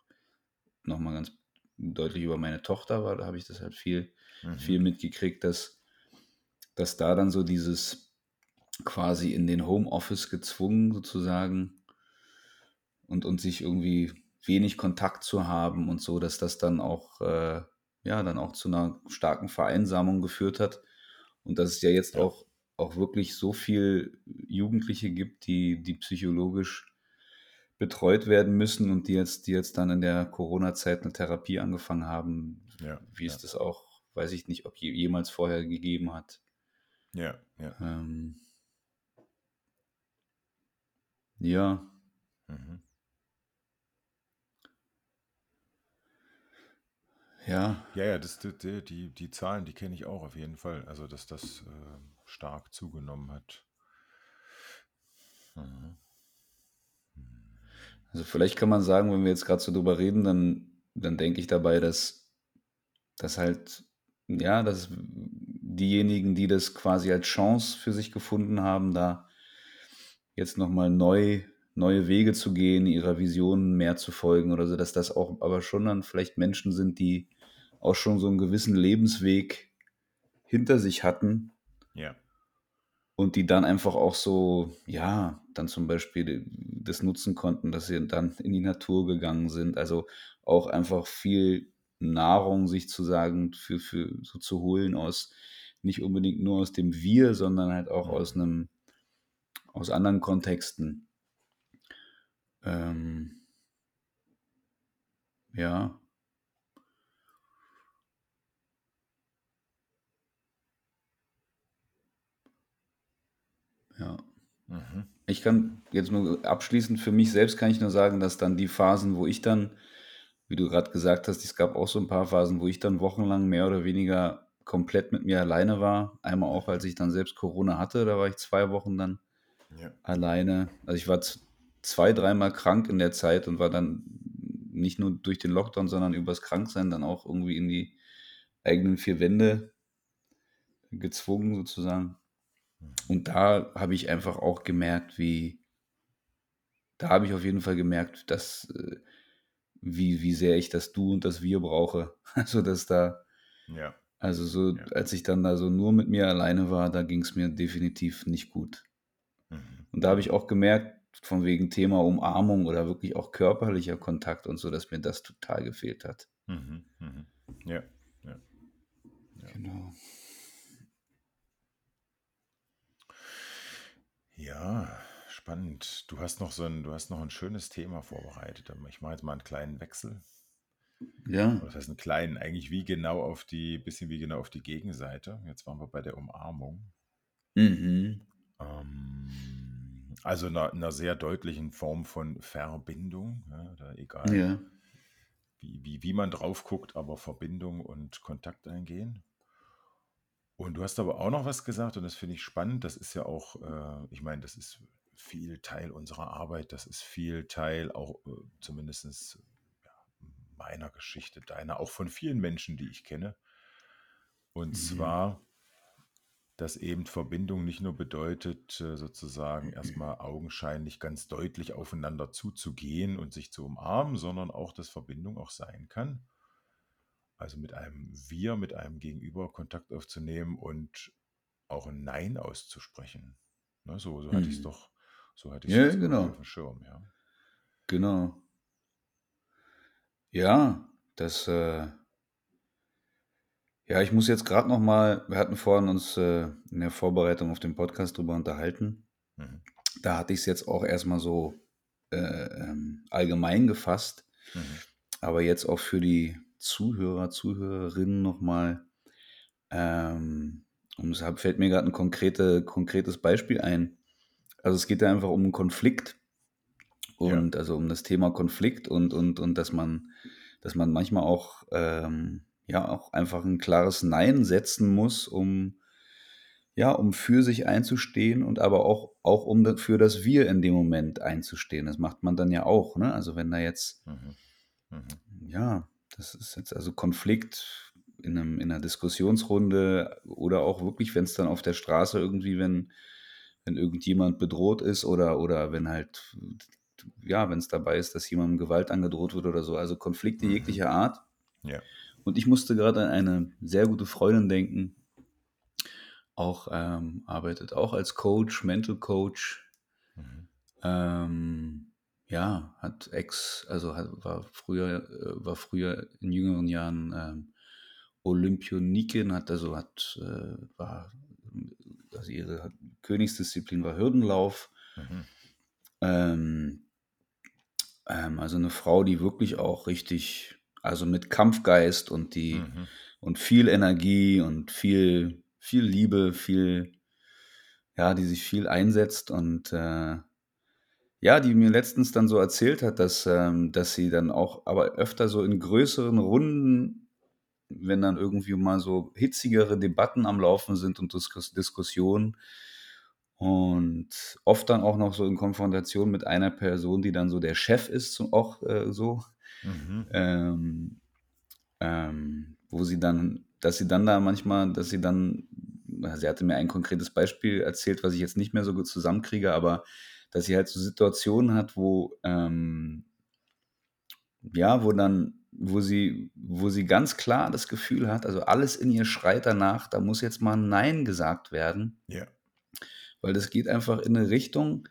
nochmal ganz deutlich über meine Tochter war, da habe ich das halt viel, Mhm. viel mitgekriegt, dass, dass da dann so dieses quasi in den Homeoffice gezwungen sozusagen und, und sich irgendwie wenig Kontakt zu haben und so, dass das dann auch, äh, ja, dann auch zu einer starken Vereinsamung geführt hat und dass es ja jetzt auch, auch wirklich so viel Jugendliche gibt, die, die psychologisch betreut werden müssen und die jetzt, die jetzt dann in der Corona-Zeit eine Therapie angefangen haben, Ja, wie es ja. das auch, weiß ich nicht, ob je, jemals vorher gegeben hat. Ja, ja. Ähm, ja, Mhm. ja, Ja, ja, das, die, die, die, Zahlen, die kenne ich auch auf jeden Fall. Also, dass das äh, stark zugenommen hat. Mhm. also vielleicht kann man sagen, wenn wir jetzt gerade so drüber reden, dann, dann denke ich dabei, dass, dass halt, ja, dass diejenigen, die das quasi als Chance für sich gefunden haben, da jetzt nochmal neu, neue Wege zu gehen, ihrer Vision mehr zu folgen oder so, dass das auch aber schon dann vielleicht Menschen sind, die auch schon so einen gewissen Lebensweg hinter sich hatten Ja, und die dann einfach auch so, ja, dann zum Beispiel das nutzen konnten, dass sie dann in die Natur gegangen sind. Also auch einfach viel Nahrung sich zu sagen, für, für so zu holen aus, nicht unbedingt nur aus dem Wir, sondern halt auch aus einem, aus anderen Kontexten. Ähm, ja, ja. mhm. Ich kann jetzt nur abschließend für mich selbst kann ich nur sagen, dass dann die Phasen, wo ich dann, wie du gerade gesagt hast, es gab auch so ein paar Phasen, wo ich dann wochenlang mehr oder weniger komplett mit mir alleine war. Einmal auch, als ich dann selbst Corona hatte, da war ich zwei Wochen dann ja, alleine. Also ich war zwei, dreimal krank in der Zeit und war dann nicht nur durch den Lockdown, sondern übers Kranksein dann auch irgendwie in die eigenen vier Wände gezwungen sozusagen. Mhm. Und da habe ich einfach auch gemerkt, wie, da habe ich auf jeden Fall gemerkt, dass, äh, wie, wie sehr ich das Du und das Wir brauche. Also, dass da, ja, also so, Ja. als ich dann da so nur mit mir alleine war, da ging es mir definitiv nicht gut. mhm. Und da habe ich auch gemerkt, von wegen Thema Umarmung oder wirklich auch körperlicher Kontakt und so, dass mir das total gefehlt hat. Mhm. Mhm. Ja, ja. Ja. Genau. Ja, spannend. Du hast noch so ein, du hast noch ein schönes Thema vorbereitet. Ich mache jetzt mal einen kleinen Wechsel. Ja. Das heißt einen kleinen, eigentlich wie genau auf die, bisschen wie genau auf die Gegenseite. Jetzt waren wir bei der Umarmung. Mhm. Ähm, also einer, einer sehr deutlichen Form von Verbindung. Ja, egal, Ja. wie, wie, wie man drauf guckt, aber Verbindung und Kontakt eingehen. Und du hast aber auch noch was gesagt, und das finde ich spannend. Das ist ja auch, äh, ich meine, das ist viel Teil unserer Arbeit, das ist viel Teil auch äh, zumindest ja, meiner Geschichte, deiner, auch von vielen Menschen, die ich kenne. Und Mhm. zwar, dass eben Verbindung nicht nur bedeutet, äh, sozusagen erstmal augenscheinlich ganz deutlich aufeinander zuzugehen und sich zu umarmen, sondern auch, dass Verbindung auch sein kann. Also mit einem Wir, mit einem Gegenüber Kontakt aufzunehmen und auch ein Nein auszusprechen. Ne, so, so hatte ich es Mhm. doch, so hatte ich es Ja, jetzt irgendwie auf genau. dem Schirm, ja. Genau. Ja, das, äh ja, ich muss jetzt gerade noch mal wir hatten vorhin uns, äh, in der Vorbereitung auf den Podcast drüber unterhalten. Mhm. Da hatte ich's jetzt auch erst mal so, äh, ähm, allgemein gefasst. Mhm. Aber jetzt auch für die Zuhörer, Zuhörerinnen noch mal, ähm, und deshalb fällt mir gerade ein konkrete konkretes Beispiel ein. Also, es geht da einfach um 'n Konflikt Ja. und also, um das Thema Konflikt und und und dass man dass man manchmal auch, ähm, ja, auch einfach ein klares Nein setzen muss, um ja, um für sich einzustehen und aber auch auch um für das Wir in dem Moment einzustehen. Das macht man dann ja auch, ne? Also, wenn da jetzt Mhm. Mhm. ja, das ist jetzt also Konflikt in 'nem in 'ner Diskussionsrunde oder auch wirklich, wenn's dann auf der Straße irgendwie wenn wenn irgendjemand bedroht ist oder oder wenn halt ja, wenn's dabei ist, dass jemandem Gewalt angedroht wird oder so, also Konflikte Mhm. jeglicher Art. Ja. Und ich musste gerade an eine sehr gute Freundin denken, auch, ähm arbeitet auch als Coach, Mental Coach. Mhm. Ähm, ja, hat Ex also, hat war früher äh, war früher in jüngeren Jahren, ähm, Olympionikin, hat also hat, äh war also, ihre Königsdisziplin war Hürdenlauf. Mhm. Ähm ähm, also 'ne Frau, die wirklich auch richtig also, mit Kampfgeist und die Mhm. und viel Energie und viel viel Liebe, viel ja, die sich viel einsetzt und, äh ja, die mir letztens dann so erzählt hat, dass, ähm dass sie dann auch aber öfter so in größeren Runden, wenn dann irgendwie mal so hitzigere Debatten am Laufen sind und Diskus Diskussionen und oft dann auch noch so in Konfrontation mit einer Person, die dann so der Chef ist, auch, äh, so, Mhm. ähm ähm, wo sie dann dass sie dann da manchmal dass sie dann sie hatte mir ein konkretes Beispiel erzählt, was ich jetzt nicht mehr so gut zusammenkriege, aber dass sie halt so Situationen hat, wo, ähm ja, wo dann wo sie wo sie ganz klar das Gefühl hat also, alles in ihr schreit danach, da muss jetzt mal Nein gesagt werden. Ja. Weil das geht einfach in 'ne Richtung,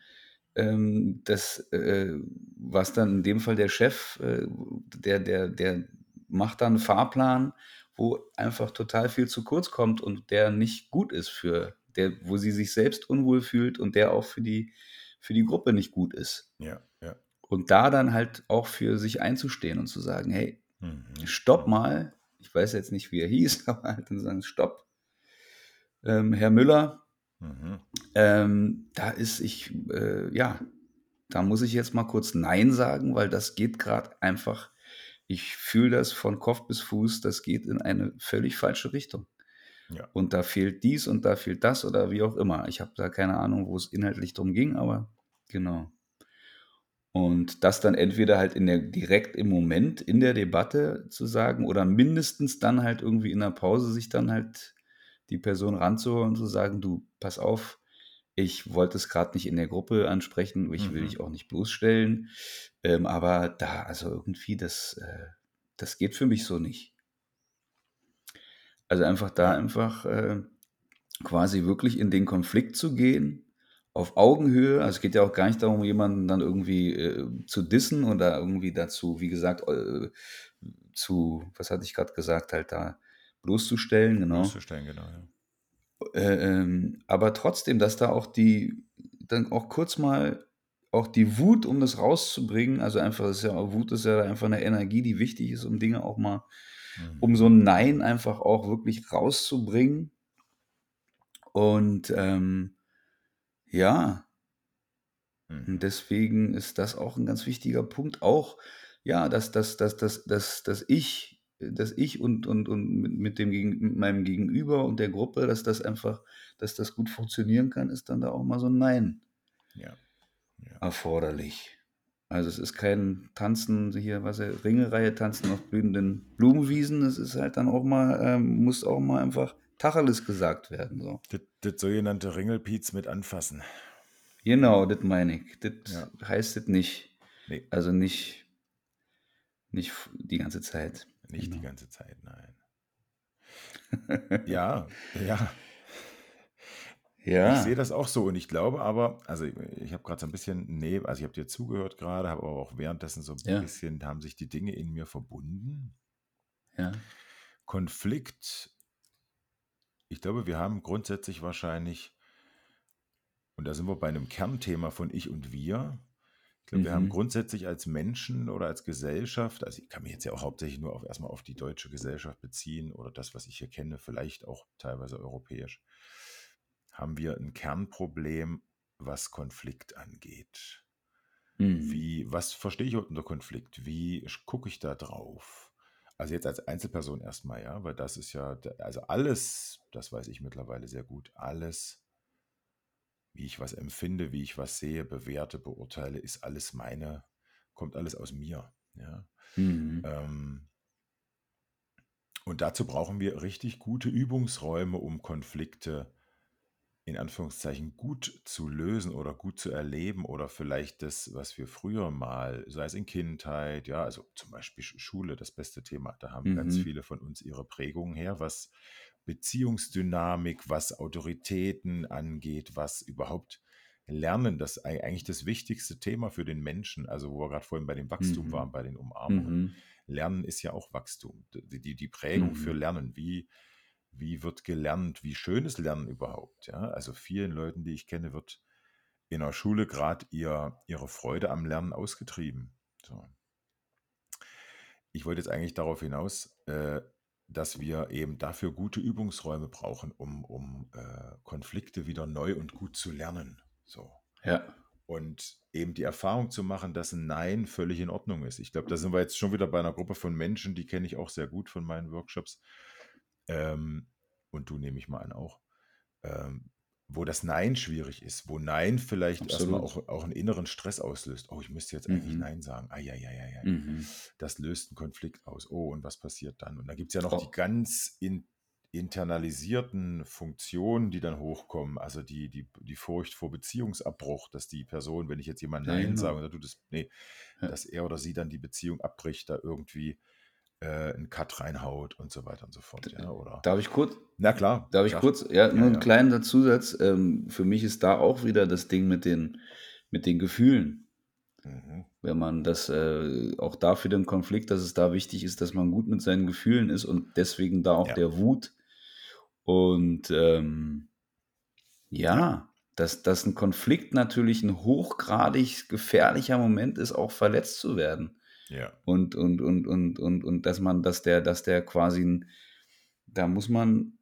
ähm, das, äh, was dann in dem Fall der Chef, äh, der der der macht da 'n Fahrplan, wo einfach total viel zu kurz kommt und der nicht gut ist für der wo sie sich selbst unwohl fühlt und der auch für die für die Gruppe nicht gut ist. Ja, ja. Und da dann halt auch für sich einzustehen und zu sagen: „Hey, Mhm. stopp mal.“ Ich weiß jetzt nicht, wie er hieß, aber halt dann sagen: „Stopp, ähm, Herr Müller, Mhm. ähm, da ist ich äh, ja, da muss ich jetzt mal kurz nein sagen, weil das geht grad einfach ich fühle das von Kopf bis Fuß, das geht in eine völlig falsche Richtung. Ja. Und da fehlt dies und da fehlt das oder wie auch immer. Ich habe da keine Ahnung, wo's inhaltlich drum ging, aber genau. Und das dann entweder halt in der direkt im Moment in der Debatte zu sagen oder mindestens dann halt irgendwie in 'ner Pause sich dann halt die Person ranzuholen und zu sagen: „Du, pass auf, ich wollte es grad nicht in der Gruppe ansprechen, ich will Mhm. dich auch nicht bloßstellen, ähm, aber da also, irgendwie das äh, das geht für mich so nicht.“ Also, einfach da einfach, äh, quasi wirklich in den Konflikt zu gehen, auf Augenhöhe. Also, es geht ja auch gar nicht darum, jemanden dann irgendwie, äh, zu dissen oder irgendwie dazu, wie gesagt, äh, zu was hatte ich grad gesagt, halt da bloßzustellen, genau. Bloßzustellen, genau, ja. Äh, ähm, aber trotzdem, dass da auch die dann auch kurz mal auch die Wut, um das rauszubringen also, einfach ist ja Wut ist ja einfach 'ne Energie, die wichtig ist, um Dinge auch mal um Mhm. so 'n Nein einfach auch wirklich rauszubringen. Und, ähm, ja. Und Mhm. deswegen ist das auch 'n ganz wichtiger Punkt. Auch, ja, dass dass dass dass dass dass ich dass ich und und und mit dem mit meinem Gegenüber und der Gruppe, dass das einfach dass das gut funktionieren kann, ist dann da auch mal so 'n Nein Ja. erforderlich. Also es ist kein Tanzen hier, was er, Ringereihe tanzen auf blühenden Blumenwiesen. Es ist halt dann auch mal, ähm, muss auch mal einfach Tacheles gesagt werden. So. Das, das sogenannte Ringelpiez mit anfassen. Genau, das meine ich. Das Ja. heißt das nicht. Nee. Also nicht, nicht die ganze Zeit. Nicht die Genau. ganze Zeit, nein. Ja, ja. Ich Ja. sehe das auch so und ich glaube aber, also ich, ich habe gerade so ein bisschen, nee, also ich habe dir zugehört gerade, habe aber auch währenddessen so ein Ja. bisschen, haben sich die Dinge in mir verbunden. Ja. Konflikt, ich glaube, wir haben grundsätzlich wahrscheinlich, und da sind wir bei einem Kernthema von Ich und Wir, ich glaube, wir haben Mhm. grundsätzlich als Menschen oder als Gesellschaft, also ich kann mich jetzt ja auch hauptsächlich nur auf, erstmal auf die deutsche Gesellschaft beziehen oder das, was ich hier kenne, vielleicht auch teilweise europäisch, haben wir ein Kernproblem, was Konflikt angeht. Mhm. Wie, was verstehe ich unter Konflikt? Wie gucke ich da drauf? Also jetzt als Einzelperson erstmal, ja, weil das ist ja, also alles, das weiß ich mittlerweile sehr gut, alles, wie ich was empfinde, wie ich was sehe, bewerte, beurteile, ist alles meine, kommt alles aus mir, ja. Mhm. Ähm, und dazu brauchen wir richtig gute Übungsräume, um Konflikte in Anführungszeichen gut zu lösen oder gut zu erleben oder vielleicht das, was wir früher mal, sei es in Kindheit, ja, also zum Beispiel Sch- Schule, das beste Thema, da haben ganz Mhm. viele von uns ihre Prägungen her, was Beziehungsdynamik, was Autoritäten angeht, was überhaupt Lernen, das ist ei- eigentlich das wichtigste Thema für den Menschen, also wo wir gerade vorhin bei dem Wachstum Mhm. waren, bei den Umarmungen. Mhm. Lernen ist ja auch Wachstum. Die, die, die Prägung für Mhm. Lernen, wie, wie wird gelernt, wie schön ist Lernen überhaupt? Ja? Also vielen Leuten, die ich kenne, wird in der Schule gerade ihr, ihre Freude am Lernen ausgetrieben. So. Ich wollte jetzt eigentlich darauf hinaus, äh, dass wir eben dafür gute Übungsräume brauchen, um, um äh, Konflikte wieder neu und gut zu lernen. So. Ja. Und eben die Erfahrung zu machen, dass ein Nein völlig in Ordnung ist. Ich glaube, da sind wir jetzt schon wieder bei einer Gruppe von Menschen, die kenne ich auch sehr gut von meinen Workshops. Ähm, und du nehme ich mal an auch. Ähm, wo das Nein schwierig ist, wo Nein vielleicht erstmal Absolut. auch, auch einen inneren Stress auslöst. Oh, ich müsste jetzt eigentlich Mhm. Nein sagen. Eieieiei. Mhm. Das löst einen Konflikt aus. Oh, und was passiert dann? Und dann gibt es ja noch die Auch. ganz in, internalisierten Funktionen, die dann hochkommen. Also die, die, die Furcht vor Beziehungsabbruch, dass die Person, wenn ich jetzt jemand Ja, Nein sage, genau. oder du das, nee, Ja. dass er oder sie dann die Beziehung abbricht, da irgendwie äh, einen Cut reinhaut und so weiter und so fort. Ja, oder? Darf ich kurz? Na klar, Darf ich sag. kurz? Ja, Ja, nur einen ja. kleinen Zusatz. Ähm, für mich ist da auch wieder das Ding mit den, mit den Gefühlen. Mhm. Wenn man das äh, auch da für den Konflikt, dass es da wichtig ist, dass man gut mit seinen Gefühlen ist und deswegen da auch Ja. der Wut. Und ähm, Ja. ja, dass, dass ein Konflikt natürlich ein hochgradig gefährlicher Moment ist, auch verletzt zu werden. Ja. Und, und, und, und, und, und dass man, dass der, dass der quasi, ein, da muss man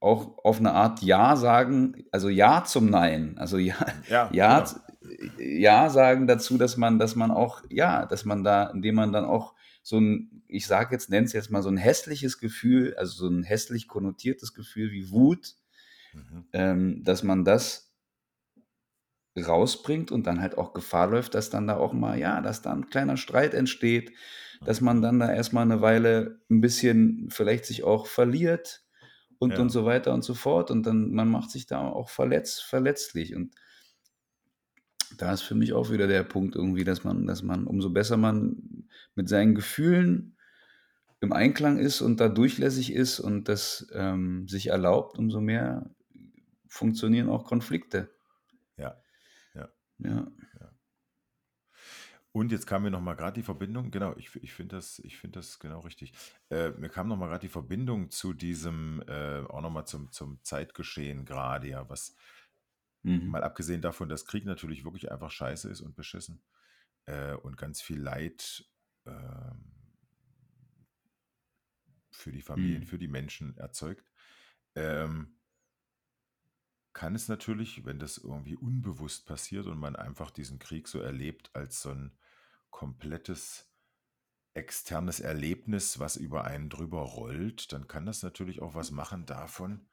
auch auf eine Art Ja sagen, also Ja zum Nein. Also Ja, Ja, Ja, genau. ja sagen dazu, dass man, dass man auch, ja, dass man da, indem man dann auch so ein, ich sage jetzt, nenne es jetzt mal so ein hässliches Gefühl, also so ein hässlich konnotiertes Gefühl wie Wut, Mhm. ähm, dass man das rausbringt und dann halt auch Gefahr läuft, dass dann da auch mal, ja, dass da ein kleiner Streit entsteht, dass man dann da erstmal eine Weile ein bisschen vielleicht sich auch verliert und, und Ja. so weiter und so fort und dann man macht sich da auch verletz, verletzlich und da ist für mich auch wieder der Punkt irgendwie, dass man, dass man, umso besser man mit seinen Gefühlen im Einklang ist und da durchlässig ist und das ähm, sich erlaubt, umso mehr funktionieren auch Konflikte. Ja. Ja. Und jetzt kam mir noch mal gerade die Verbindung, genau, ich, ich finde das, ich finde das genau richtig. Äh, mir kam noch mal gerade die Verbindung zu diesem, äh, auch noch mal zum, zum Zeitgeschehen gerade, ja, was Mhm. mal abgesehen davon, dass Krieg natürlich wirklich einfach scheiße ist und beschissen äh, und ganz viel Leid ähm, für die Familien, Mhm. für die Menschen erzeugt, ähm, kann es natürlich, wenn das irgendwie unbewusst passiert und man einfach diesen Krieg so erlebt als so ein komplettes externes Erlebnis, was über einen drüber rollt, dann kann das natürlich auch was machen davon,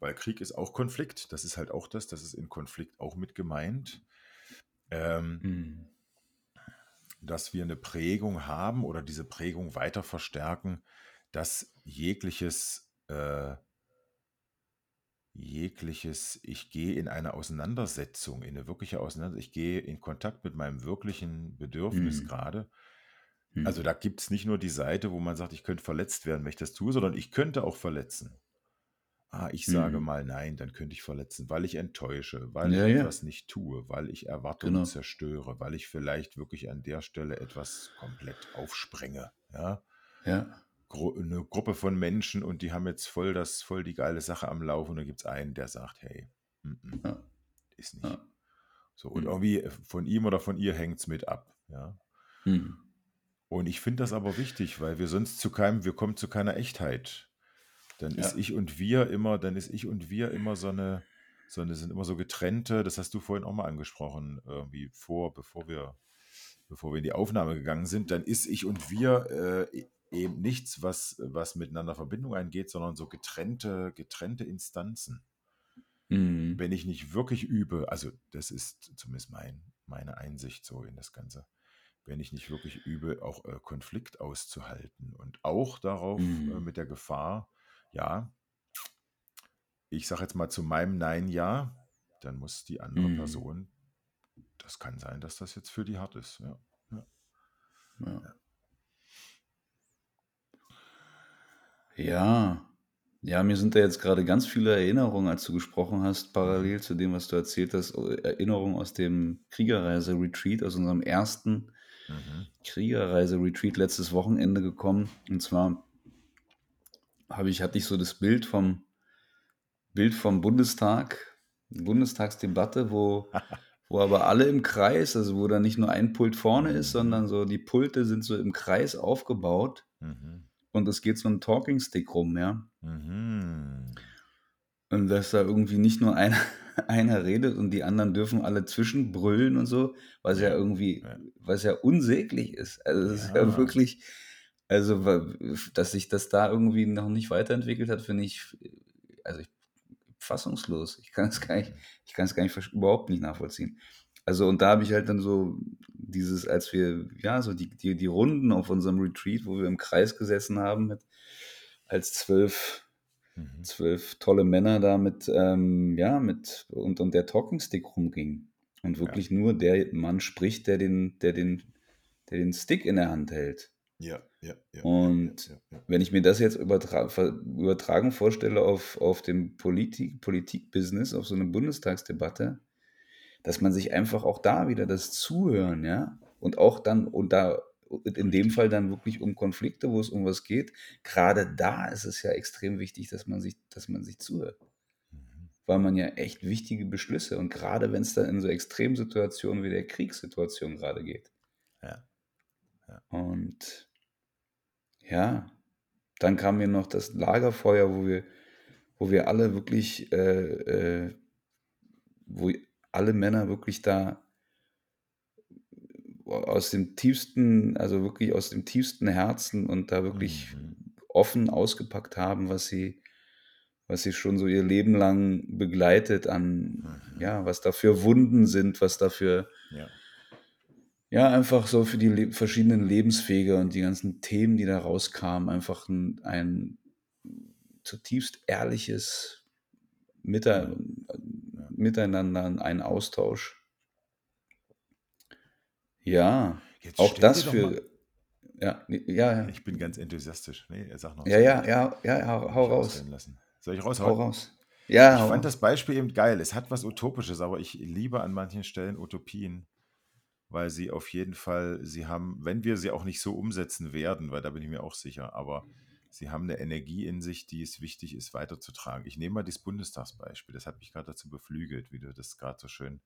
weil Krieg ist auch Konflikt. Das ist halt auch das, das ist in Konflikt auch mit gemeint. ähm, Mhm. dass wir eine Prägung haben oder diese Prägung weiter verstärken, dass jegliches, äh, jegliches, ich gehe in eine Auseinandersetzung, in eine wirkliche Auseinandersetzung, ich gehe in Kontakt mit meinem wirklichen Bedürfnis Mhm. gerade. Also Mhm. da gibt es nicht nur die Seite, wo man sagt, ich könnte verletzt werden, wenn ich das tue, sondern ich könnte auch verletzen. Ah, ich sage Mhm. mal nein, dann könnte ich verletzen, weil ich enttäusche, weil ich Ja, ja, etwas nicht tue, weil ich Erwartungen genau. zerstöre, weil ich vielleicht wirklich an der Stelle etwas komplett aufsprenge. Ja, Ja, Gru eine Gruppe von Menschen und die haben jetzt voll das, voll die geile Sache am Laufen und da gibt es einen, der sagt, hey, mm -mm, ja, ist nicht. ja. So, und Mhm. irgendwie äh, von ihm oder von ihr hängt es mit ab. Ja. Mhm. Und ich finde das aber wichtig, weil wir sonst zu keinem, wir kommen zu keiner Echtheit. Dann ist Ja. ich und wir immer, dann ist ich und wir immer so eine, so eine, sind immer so getrennte, das hast du vorhin auch mal angesprochen, irgendwie vor, bevor wir, bevor wir in die Aufnahme gegangen sind, dann ist ich und wir äh, eben nichts, was, was miteinander Verbindung eingeht, sondern so getrennte, getrennte Instanzen. Mhm. Wenn ich nicht wirklich übe, also das ist zumindest mein, meine Einsicht so in das Ganze, wenn ich nicht wirklich übe, auch äh, Konflikt auszuhalten und auch darauf äh, Mhm. mit der Gefahr, ja, ich sage jetzt mal zu meinem Nein ja, dann muss die andere Mhm. Person, das kann sein, dass das jetzt für die hart ist. Ja. Ja. Ja. Ja. Ja, mir sind da jetzt gerade ganz viele Erinnerungen, als du gesprochen hast, Mhm. parallel zu dem, was du erzählt hast, äh, Erinnerungen aus dem Kriegerreise-Retreat, aus unserem ersten Mhm. Kriegerreise-Retreat letztes Wochenende gekommen. Und zwar habe ich, hatte ich so das Bild vom Bild vom Bundestag, Bundestagsdebatte, wo, wo aber alle im Kreis, also wo da nicht nur ein Pult vorne ist, Mhm. sondern so die Pulte sind so im Kreis aufgebaut Mhm. Und es geht so ein Talking Stick rum, ja. Mhm. Und dass da irgendwie nicht nur einer, einer redet und die anderen dürfen alle zwischenbrüllen und so, was ja Ja, irgendwie, ja. was ja unsäglich ist. Also es ist ja Ja. wirklich, also dass sich das da irgendwie noch nicht weiterentwickelt hat, finde ich, also ich, fassungslos. Ich kann es gar nicht, Mhm. ich kann es gar nicht überhaupt nicht nachvollziehen. Also und da habe ich halt dann so dieses, als wir, ja, so die, die, die Runden auf unserem Retreat, wo wir im Kreis gesessen haben mit als zwölf Mhm. zwölf tolle Männer da mit, ähm, ja, mit und, und der Talking Stick rumging. Und Ja. wirklich nur der Mann spricht, der den, der den, der den Stick in der Hand hält. Ja, ja, ja, ja, ja, Und ja, ja. wenn ich mir das jetzt übertra übertragen vorstelle auf, auf dem Politik, Politikbusiness, auf so eine Bundestagsdebatte, dass man sich einfach auch da wieder das Zuhören, ja, und auch dann, und da in dem. Fall dann wirklich um Konflikte, wo es um was geht, gerade da ist es ja extrem wichtig, dass man sich, dass man sich zuhört. Mhm. Weil man ja echt wichtige Beschlüsse und gerade wenn es dann in so Extremsituationen wie der Kriegssituation gerade geht. Ja. Und ja, dann kam mir noch das Lagerfeuer, wo wir, wo wir alle wirklich, äh, äh, wo alle Männer wirklich da aus dem tiefsten, also wirklich aus dem tiefsten Herzen und da wirklich Mhm. offen ausgepackt haben, was sie, was sie schon so ihr Leben lang begleitet an, Mhm. ja, was da für Wunden sind, was da für, Ja. ja, einfach so für die le verschiedenen Lebenswege und die ganzen Themen, die da rauskamen, einfach ein, ein zutiefst ehrliches Miter Ja. Miteinander, ein Austausch. Ja, Jetzt auch das für, ja, ja, ja, ich bin ganz enthusiastisch. Nee, sag noch, ja, ja, ja, ja, hau, hau raus. Soll ich hau raushauen? raus. Ja, Ich hau fand das Beispiel eben geil. Es hat was Utopisches, aber ich liebe an manchen Stellen Utopien, weil sie auf jeden Fall, sie haben, wenn wir sie auch nicht so umsetzen werden, weil da bin ich mir auch sicher, aber sie haben eine Energie in sich, die es wichtig ist, weiterzutragen. Ich nehme mal das Bundestagsbeispiel. Das hat mich gerade dazu beflügelt, wie du das gerade so schön.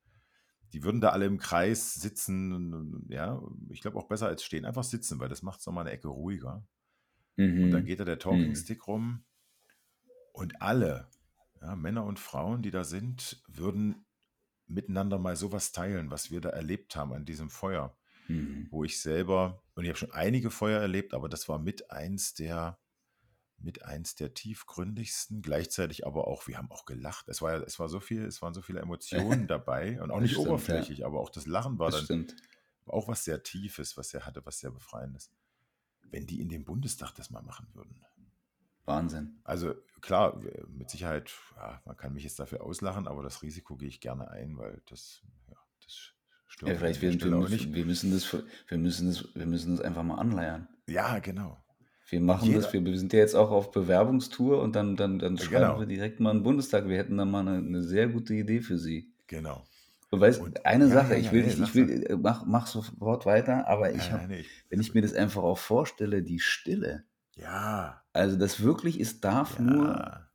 Die würden da alle im Kreis sitzen, ja, ich glaube auch besser als stehen, einfach sitzen, weil das macht es nochmal eine Ecke ruhiger. Und dann Mhm. geht da der Talking Mhm. Stick rum und alle, ja, Männer und Frauen, die da sind, würden miteinander mal sowas teilen, was wir da erlebt haben an diesem Feuer, Mhm. wo ich selber, und ich habe schon einige Feuer erlebt, aber das war mit eins der mit eins der tiefgründigsten, gleichzeitig aber auch, wir haben auch gelacht. Es war, es war so viel, es waren so viele Emotionen dabei und auch Das nicht stimmt, ja. oberflächlich, aber auch das Lachen war Das dann stimmt. auch was sehr Tiefes, was er hatte, was sehr Befreiendes. Wenn die in dem Bundestag das mal machen würden. Wahnsinn. Also klar, mit Sicherheit, ja, man kann mich jetzt dafür auslachen, aber das Risiko gehe ich gerne ein, weil das, ja, das stört Ja, vielleicht wir, wir, nicht. wir müssen das, wir müssen das, wir müssen das einfach mal anleiern. Ja, genau. Wir machen Jeder- das, wir, wir sind ja jetzt auch auf Bewerbungstour und dann, dann, dann Ja, schreiben genau. wir direkt mal einen Bundestag. Wir hätten da mal eine, eine sehr gute Idee für Sie. Genau. Und weißt, Und- eine ja, Sache, ja, ich will, sag ich will, äh, mach, mach sofort weiter, aber ich Ja, hab, nee, ich- wenn ich mir das einfach auch vorstelle, die Stille. ja, Also das wirklich, es darf nur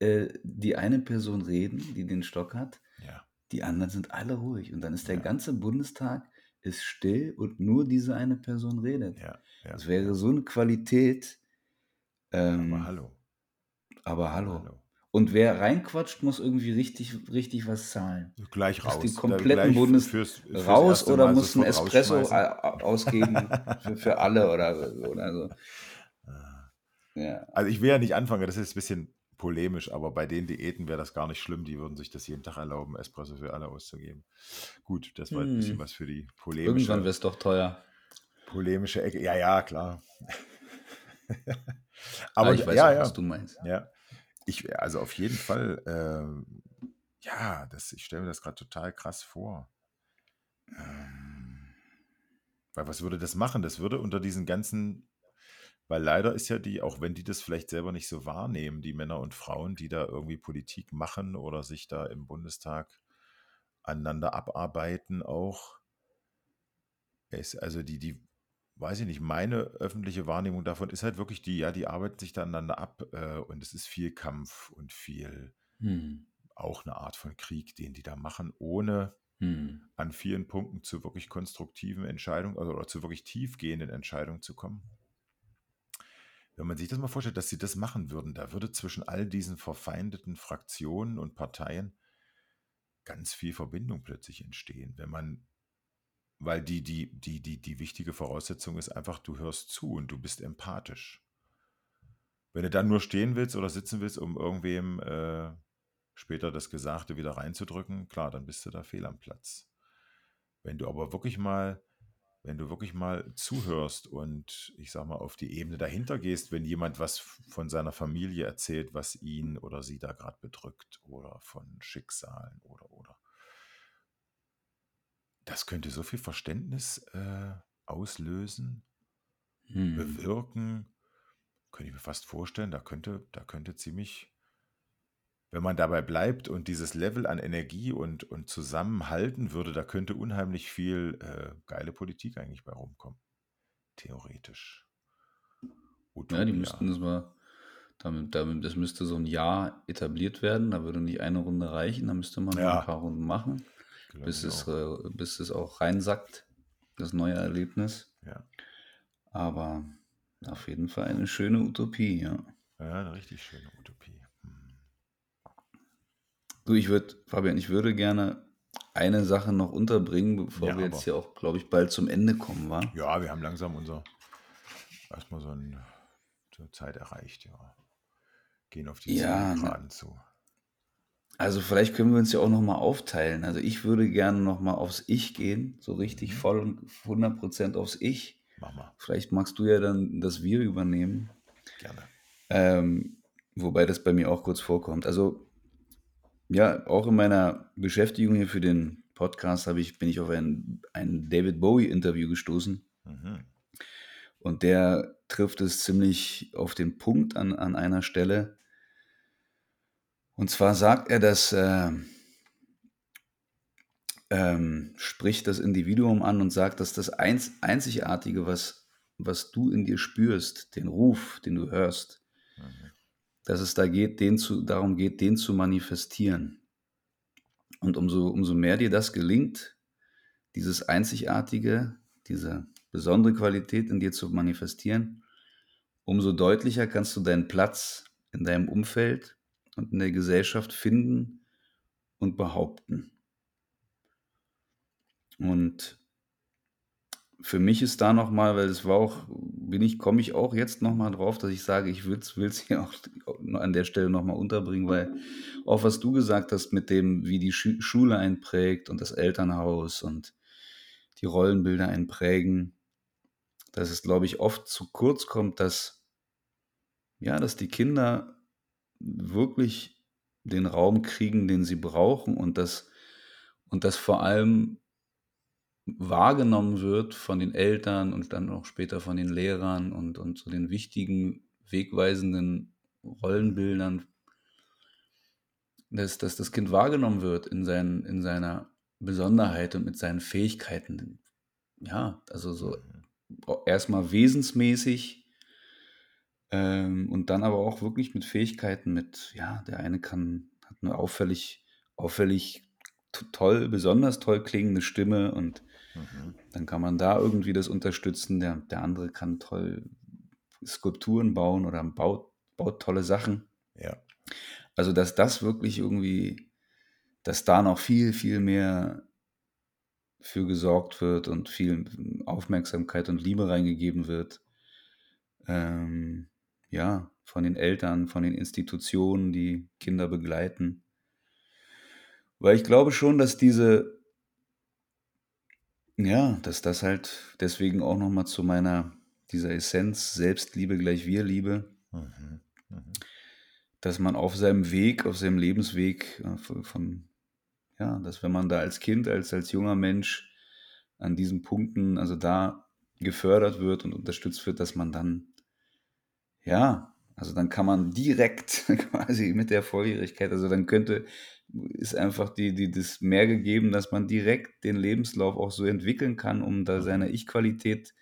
äh, die eine Person reden, die den Stock hat, ja, die anderen sind alle ruhig und dann ist der ganze Bundestag ist still und nur diese eine Person redet. ja, ja. Das wäre so eine Qualität. Ähm, Aber hallo. aber hallo. hallo. Und wer reinquatscht, muss irgendwie richtig, richtig was zahlen. Gleich Muss raus. den Da kompletten Bundes- fürs- fürs Raus oder Mal muss ein Espresso ausgeben für, für alle oder, oder so. Ah. Ja. Also ich will ja nicht anfangen, das ist ein bisschen polemisch, aber bei den Diäten wäre das gar nicht schlimm. Die würden sich das jeden Tag erlauben, Espresso für alle auszugeben. Gut, das war ein bisschen Hm. was für die Irgendwann polemische, wäre es doch teuer. polemische Ecke. Ja, ja, klar. Aber aber ich weiß ja, auch, ja. was du meinst. Ja, ich, also auf jeden Fall, ähm, ja, das, ich stelle mir das gerade total krass vor. Ähm, weil was würde das machen? Das würde unter diesen ganzen, weil leider ist ja die, auch wenn die das vielleicht selber nicht so wahrnehmen, die Männer und Frauen, die da irgendwie Politik machen oder sich da im Bundestag aneinander abarbeiten, auch, es, also die, die, weiß ich nicht, meine öffentliche Wahrnehmung davon ist halt wirklich die, ja, die arbeiten sich da aneinander ab äh, und es ist viel Kampf und viel Hm. auch eine Art von Krieg, den die da machen, ohne Hm. an vielen Punkten zu wirklich konstruktiven Entscheidungen also, oder zu wirklich tiefgehenden Entscheidungen zu kommen. Wenn man sich das mal vorstellt, dass sie das machen würden, da würde zwischen all diesen verfeindeten Fraktionen und Parteien ganz viel Verbindung plötzlich entstehen, wenn man, weil die, die, die, die, die wichtige Voraussetzung ist einfach, du hörst zu und du bist empathisch. Wenn du dann nur stehen willst oder sitzen willst, um irgendwem äh, später das Gesagte wieder reinzudrücken, klar, dann bist du da fehl am Platz. Wenn du aber wirklich mal, wenn du wirklich mal zuhörst und ich sag mal auf die Ebene dahinter gehst, wenn jemand was von seiner Familie erzählt, was ihn oder sie da gerade bedrückt oder von Schicksalen oder oder. Das könnte so viel Verständnis äh, auslösen, Hm. bewirken, könnte ich mir fast vorstellen, da könnte, da könnte ziemlich, wenn man dabei bleibt und dieses Level an Energie und, und Zusammenhalten würde, da könnte unheimlich viel äh, geile Politik eigentlich bei rumkommen. Theoretisch. Ja, die Utopia. müssten das mal, damit, damit, das müsste so ein Jahr etabliert werden. Da würde nicht eine Runde reichen, da müsste man Ja. ein paar Runden machen, bis es, auch. äh, bis es auch reinsackt, das neue Erlebnis. Ja. Aber auf jeden Fall eine schöne Utopie, ja. ja, eine richtig schöne Utopie. Du, ich würde, Fabian, ich würde gerne eine Sache noch unterbringen, bevor Ja, wir jetzt hier auch, glaube ich, bald zum Ende kommen, wa? Ja, wir haben langsam unser erstmal so eine so Zeit erreicht, ja. Gehen auf die Ja, ne. Zielgeraden zu. Also vielleicht können wir uns ja auch nochmal aufteilen. Also ich würde gerne nochmal aufs Ich gehen, so richtig Mhm. voll und 100% aufs Ich. Mach mal, Vielleicht magst du ja dann das Wir übernehmen. gerne. Ähm, wobei das bei mir auch kurz vorkommt. Also ja, auch in meiner Beschäftigung hier für den Podcast habe ich, bin ich auf ein, ein David Bowie-Interview gestoßen. Mhm. Und der trifft es ziemlich auf den Punkt an, an einer Stelle. Und zwar sagt er, dass äh, ähm, spricht das Individuum an und sagt, dass das Einz Einzigartige, was, was du in dir spürst, den Ruf, den du hörst. Dass es da geht, den zu, darum geht, den zu manifestieren. Und umso, umso mehr dir das gelingt, dieses Einzigartige, diese besondere Qualität in dir zu manifestieren, umso deutlicher kannst du deinen Platz in deinem Umfeld und in der Gesellschaft finden und behaupten. Und für mich ist da noch mal weil es war auch bin ich komme ich auch jetzt noch mal drauf, dass ich sage, ich will es hier auch an der Stelle noch mal unterbringen, weil auch was du gesagt hast mit dem, wie die Schu Schule einen prägt und das Elternhaus und die Rollenbilder einen prägen, dass es, glaube ich, oft zu kurz kommt, dass ja, dass die Kinder wirklich den Raum kriegen, den sie brauchen und dass und dass vor allem wahrgenommen wird von den Eltern und dann auch später von den Lehrern und und so den wichtigen, wegweisenden Rollenbildern dass dass das Kind wahrgenommen wird in seinen in seiner Besonderheit und mit seinen Fähigkeiten. Ja, also so Mhm. erst wesensmäßig, ähm, und dann aber auch wirklich mit Fähigkeiten mit ja, der eine kann hat eine auffällig auffällig toll besonders toll klingende Stimme und Mhm. dann kann man da irgendwie das unterstützen. Der der andere kann toll Skulpturen bauen oder baut baut tolle Sachen. Ja. Also, dass das wirklich irgendwie dass da noch viel, viel mehr für gesorgt wird und viel Aufmerksamkeit und Liebe reingegeben wird. Ähm, ja, von den Eltern, von den Institutionen, die Kinder begleiten. Weil ich glaube schon, dass diese ja, dass das halt deswegen auch noch mal zu meiner dieser Essenz Selbstliebe gleich Wir-Liebe Mhm. Mhm. dass man auf seinem Weg auf seinem Lebensweg, äh, v von ja, dass wenn man da als Kind, als als junger Mensch an diesen Punkten also da gefördert wird und unterstützt wird, dass man dann ja, also dann kann man direkt quasi mit der Volljährigkeit also dann könnte ist einfach die die das mehr gegeben, dass man direkt den Lebenslauf auch so entwickeln kann, um da seine Mhm. Ich-Qualität,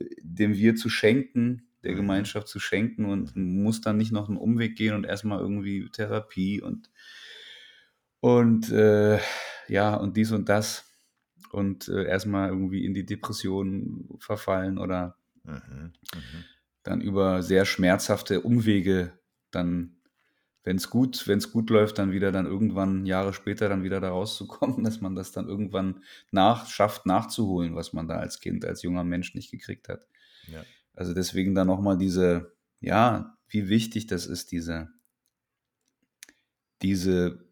äh, dem Wir zu schenken, der Mhm. Gemeinschaft zu schenken und Mhm. muss dann nicht noch 'n Umweg gehen und erst mal irgendwie Therapie und und, äh, ja, und dies und das und, äh, erst mal irgendwie in die Depression verfallen oder Mhm. Mhm. Dann über sehr schmerzhafte Umwege dann, wenn's gut wenn's gut läuft, dann wieder dann irgendwann Jahre später dann wieder da rauszukommen, dass man das dann irgendwann nach schafft nachzuholen, was man da als Kind, als junger Mensch nicht gekriegt hat. Ja. Also, deswegen dann noch mal diese ja, wie wichtig das ist, diese diese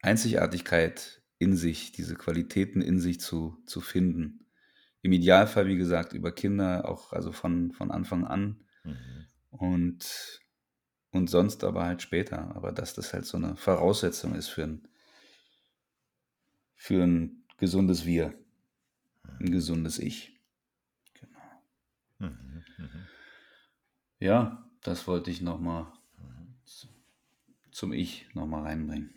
Einzigartigkeit in sich, diese Qualitäten in sich zu zu finden. Im Idealfall, wie gesagt, über Kinder auch also von von Anfang an Mhm. und und sonst aber halt später. Aber dass das halt so 'ne Voraussetzung ist für 'n für 'n gesundes Wir, 'n Mhm. gesundes Ich. Genau. Mhm. Mhm. Ja, das wollte ich noch mal Mhm. zum Ich noch mal reinbringen.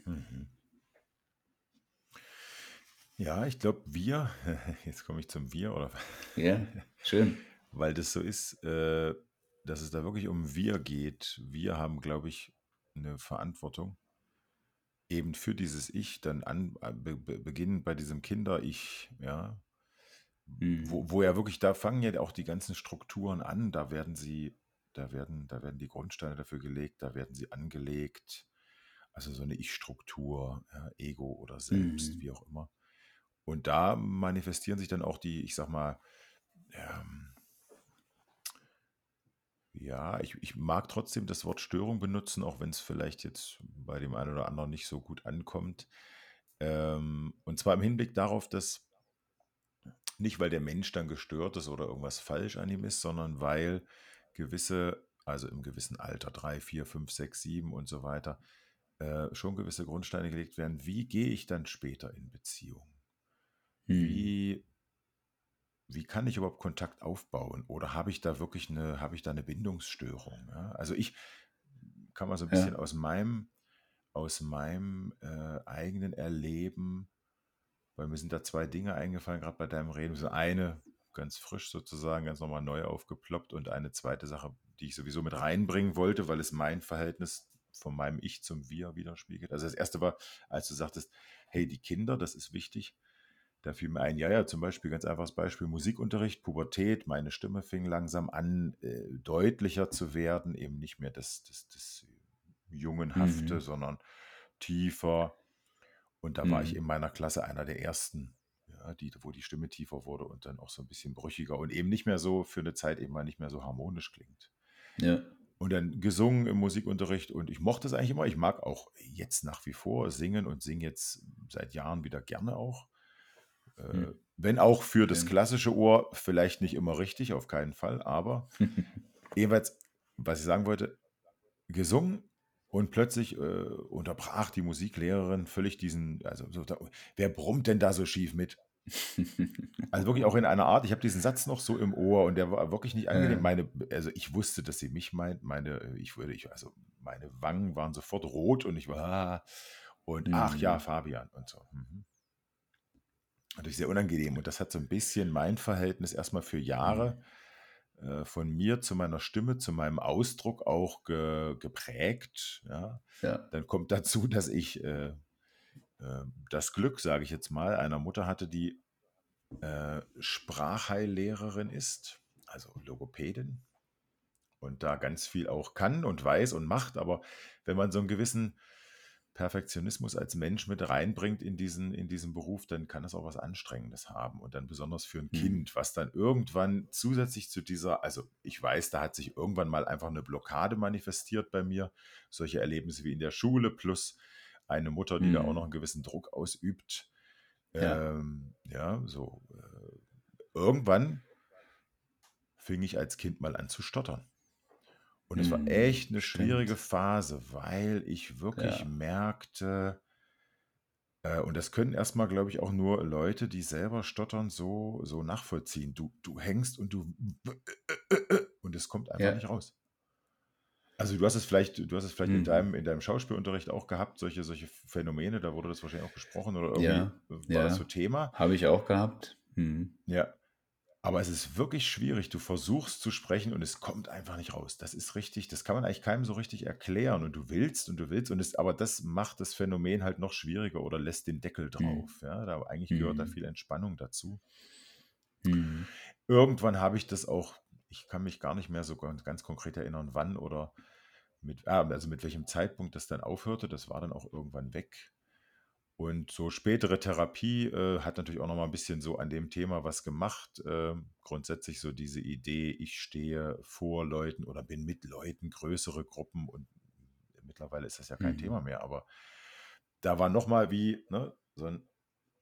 Ja, ich glaube, wir jetzt komme ich zum Wir oder Ja, schön. weil das so ist, äh, dass es da wirklich um Wir geht. Wir haben, glaube ich, 'ne Verantwortung eben für dieses Ich dann an äh, be be beginnend bei diesem Kinder-Ich, ja, Mhm. wo wo ja wirklich da fangen ja auch die ganzen Strukturen an. Da werden sie da werden da werden die Grundsteine dafür gelegt, da werden sie angelegt. Also, so 'ne Ich-Struktur, ja, Ego oder Selbst, Mhm. wie auch immer. Und da manifestieren sich dann auch die, ich sage mal, ähm ja, ich ich mag trotzdem das Wort Störung benutzen, auch wenn's vielleicht jetzt bei dem einen oder anderen nicht so gut ankommt. Ähm, und zwar im Hinblick darauf, dass nicht, weil der Mensch dann gestört ist oder irgendwas falsch an ihm ist, sondern weil gewisse also im gewissen Alter, 3, 4, 5, 6, 7 und so weiter, äh, schon gewisse Grundsteine gelegt werden. Wie gehe ich dann später in Beziehung? Mhm. Wie wie kann ich überhaupt Kontakt aufbauen? Oder habe ich da wirklich 'ne habe ich da 'ne Bindungsstörung, ja? Also, ich kann mal so 'n bisschen Ja. aus meinem aus meinem, äh, eigenen Erleben weil mir sind da 2 Dinge eingefallen, grad bei deinem Reden. So eine ganz frisch sozusagen, ganz noch mal neu aufgeploppt und eine 2. Sache, die ich sowieso mit reinbringen wollte, weil es mein Verhältnis von meinem Ich zum Wir widerspiegelt. Also, das 1. war, als du sagtest: „Hey, die Kinder, das ist wichtig.“ Da fiel mir ein, ja, ja, zum Beispiel ganz einfaches Beispiel Musikunterricht, Pubertät, meine Stimme fing langsam an, äh, deutlicher zu werden, eben nicht mehr das das das Jungenhafte, Mhm. sondern tiefer. Und da war ich Mhm. in meiner Klasse einer der Ersten, ja, die, wo die Stimme tiefer wurde und dann auch so ein bisschen brüchiger und eben nicht mehr so für eine Zeit eben mal nicht mehr so harmonisch klingt. Ja. Und dann gesungen im Musikunterricht und ich mochte es eigentlich immer. Ich mag auch jetzt nach wie vor singen und singe jetzt seit Jahren wieder gerne auch. Äh, Hm. Wenn auch für das klassische Ohr vielleicht nicht immer richtig, auf keinen Fall, aber jeweils, was ich sagen wollte, gesungen und plötzlich äh, unterbrach die Musiklehrerin völlig diesen, also so, da, wer brummt denn da so schief mit? Also wirklich auch in einer Art, ich habe diesen Satz noch so im Ohr und der war wirklich nicht angenehm. Ja. Meine, also ich wusste, dass sie mich meint, meine, ich würde, ich, also meine Wangen waren sofort rot und ich war, ah, und ach ja, Mhm. Fabian und so. Mhm. Natürlich sehr unangenehm und das hat so ein bisschen mein Verhältnis erstmal für Jahre Mhm. äh, von mir zu meiner Stimme, zu meinem Ausdruck auch ge, geprägt. Ja. Ja. Dann kommt dazu, dass ich äh, äh, das Glück, sage ich jetzt mal, einer Mutter hatte, die äh, Sprachheillehrerin ist, also Logopädin und da ganz viel auch kann und weiß und macht. Aber wenn man so einen gewissen Perfektionismus als Mensch mit reinbringt in diesen, in diesen Beruf, dann kann es auch was Anstrengendes haben. Und dann besonders für ein Mhm. Kind, was dann irgendwann zusätzlich zu dieser, also ich weiß, da hat sich irgendwann mal einfach eine Blockade manifestiert bei mir. Solche Erlebnisse wie in der Schule plus eine Mutter, die da auch Mhm. noch einen gewissen Druck ausübt. Ja. Ähm, ja, so. Äh, irgendwann fing ich als Kind mal an zu stottern. Und es war Mhm. echt eine schwierige Stimmt. Phase, weil ich wirklich Ja. merkte, äh, und das können erstmal, glaube ich, auch nur Leute, die selber stottern, so, so nachvollziehen. Du, du hängst und du und es kommt einfach Ja. nicht raus. Also du hast es vielleicht, du hast es vielleicht in Mhm. deinem, in deinem Schauspielunterricht auch gehabt, solche, solche Phänomene, da wurde das wahrscheinlich auch besprochen oder irgendwie Ja. war das Ja. so Thema. Habe ich auch gehabt. Mhm. Ja. Aber es ist wirklich schwierig. Du versuchst zu sprechen und es kommt einfach nicht raus. Das ist richtig, das kann man eigentlich keinem so richtig erklären. Und du willst und du willst und es, aber das macht das Phänomen halt noch schwieriger oder lässt den Deckel Mhm. drauf. Ja, da eigentlich gehört da Mhm. viel Entspannung dazu. Mhm. Irgendwann habe ich das auch, ich kann mich gar nicht mehr so ganz, ganz konkret erinnern, wann oder mit, ah, also mit welchem Zeitpunkt das dann aufhörte. Das war dann auch irgendwann weg. Und so spätere Therapie äh, hat natürlich auch noch mal ein bisschen so an dem Thema was gemacht. Ähm, grundsätzlich so diese Idee, ich stehe vor Leuten oder bin mit Leuten, größere Gruppen und mittlerweile ist das ja kein Mhm. Thema mehr, aber da war noch mal wie ne, so ein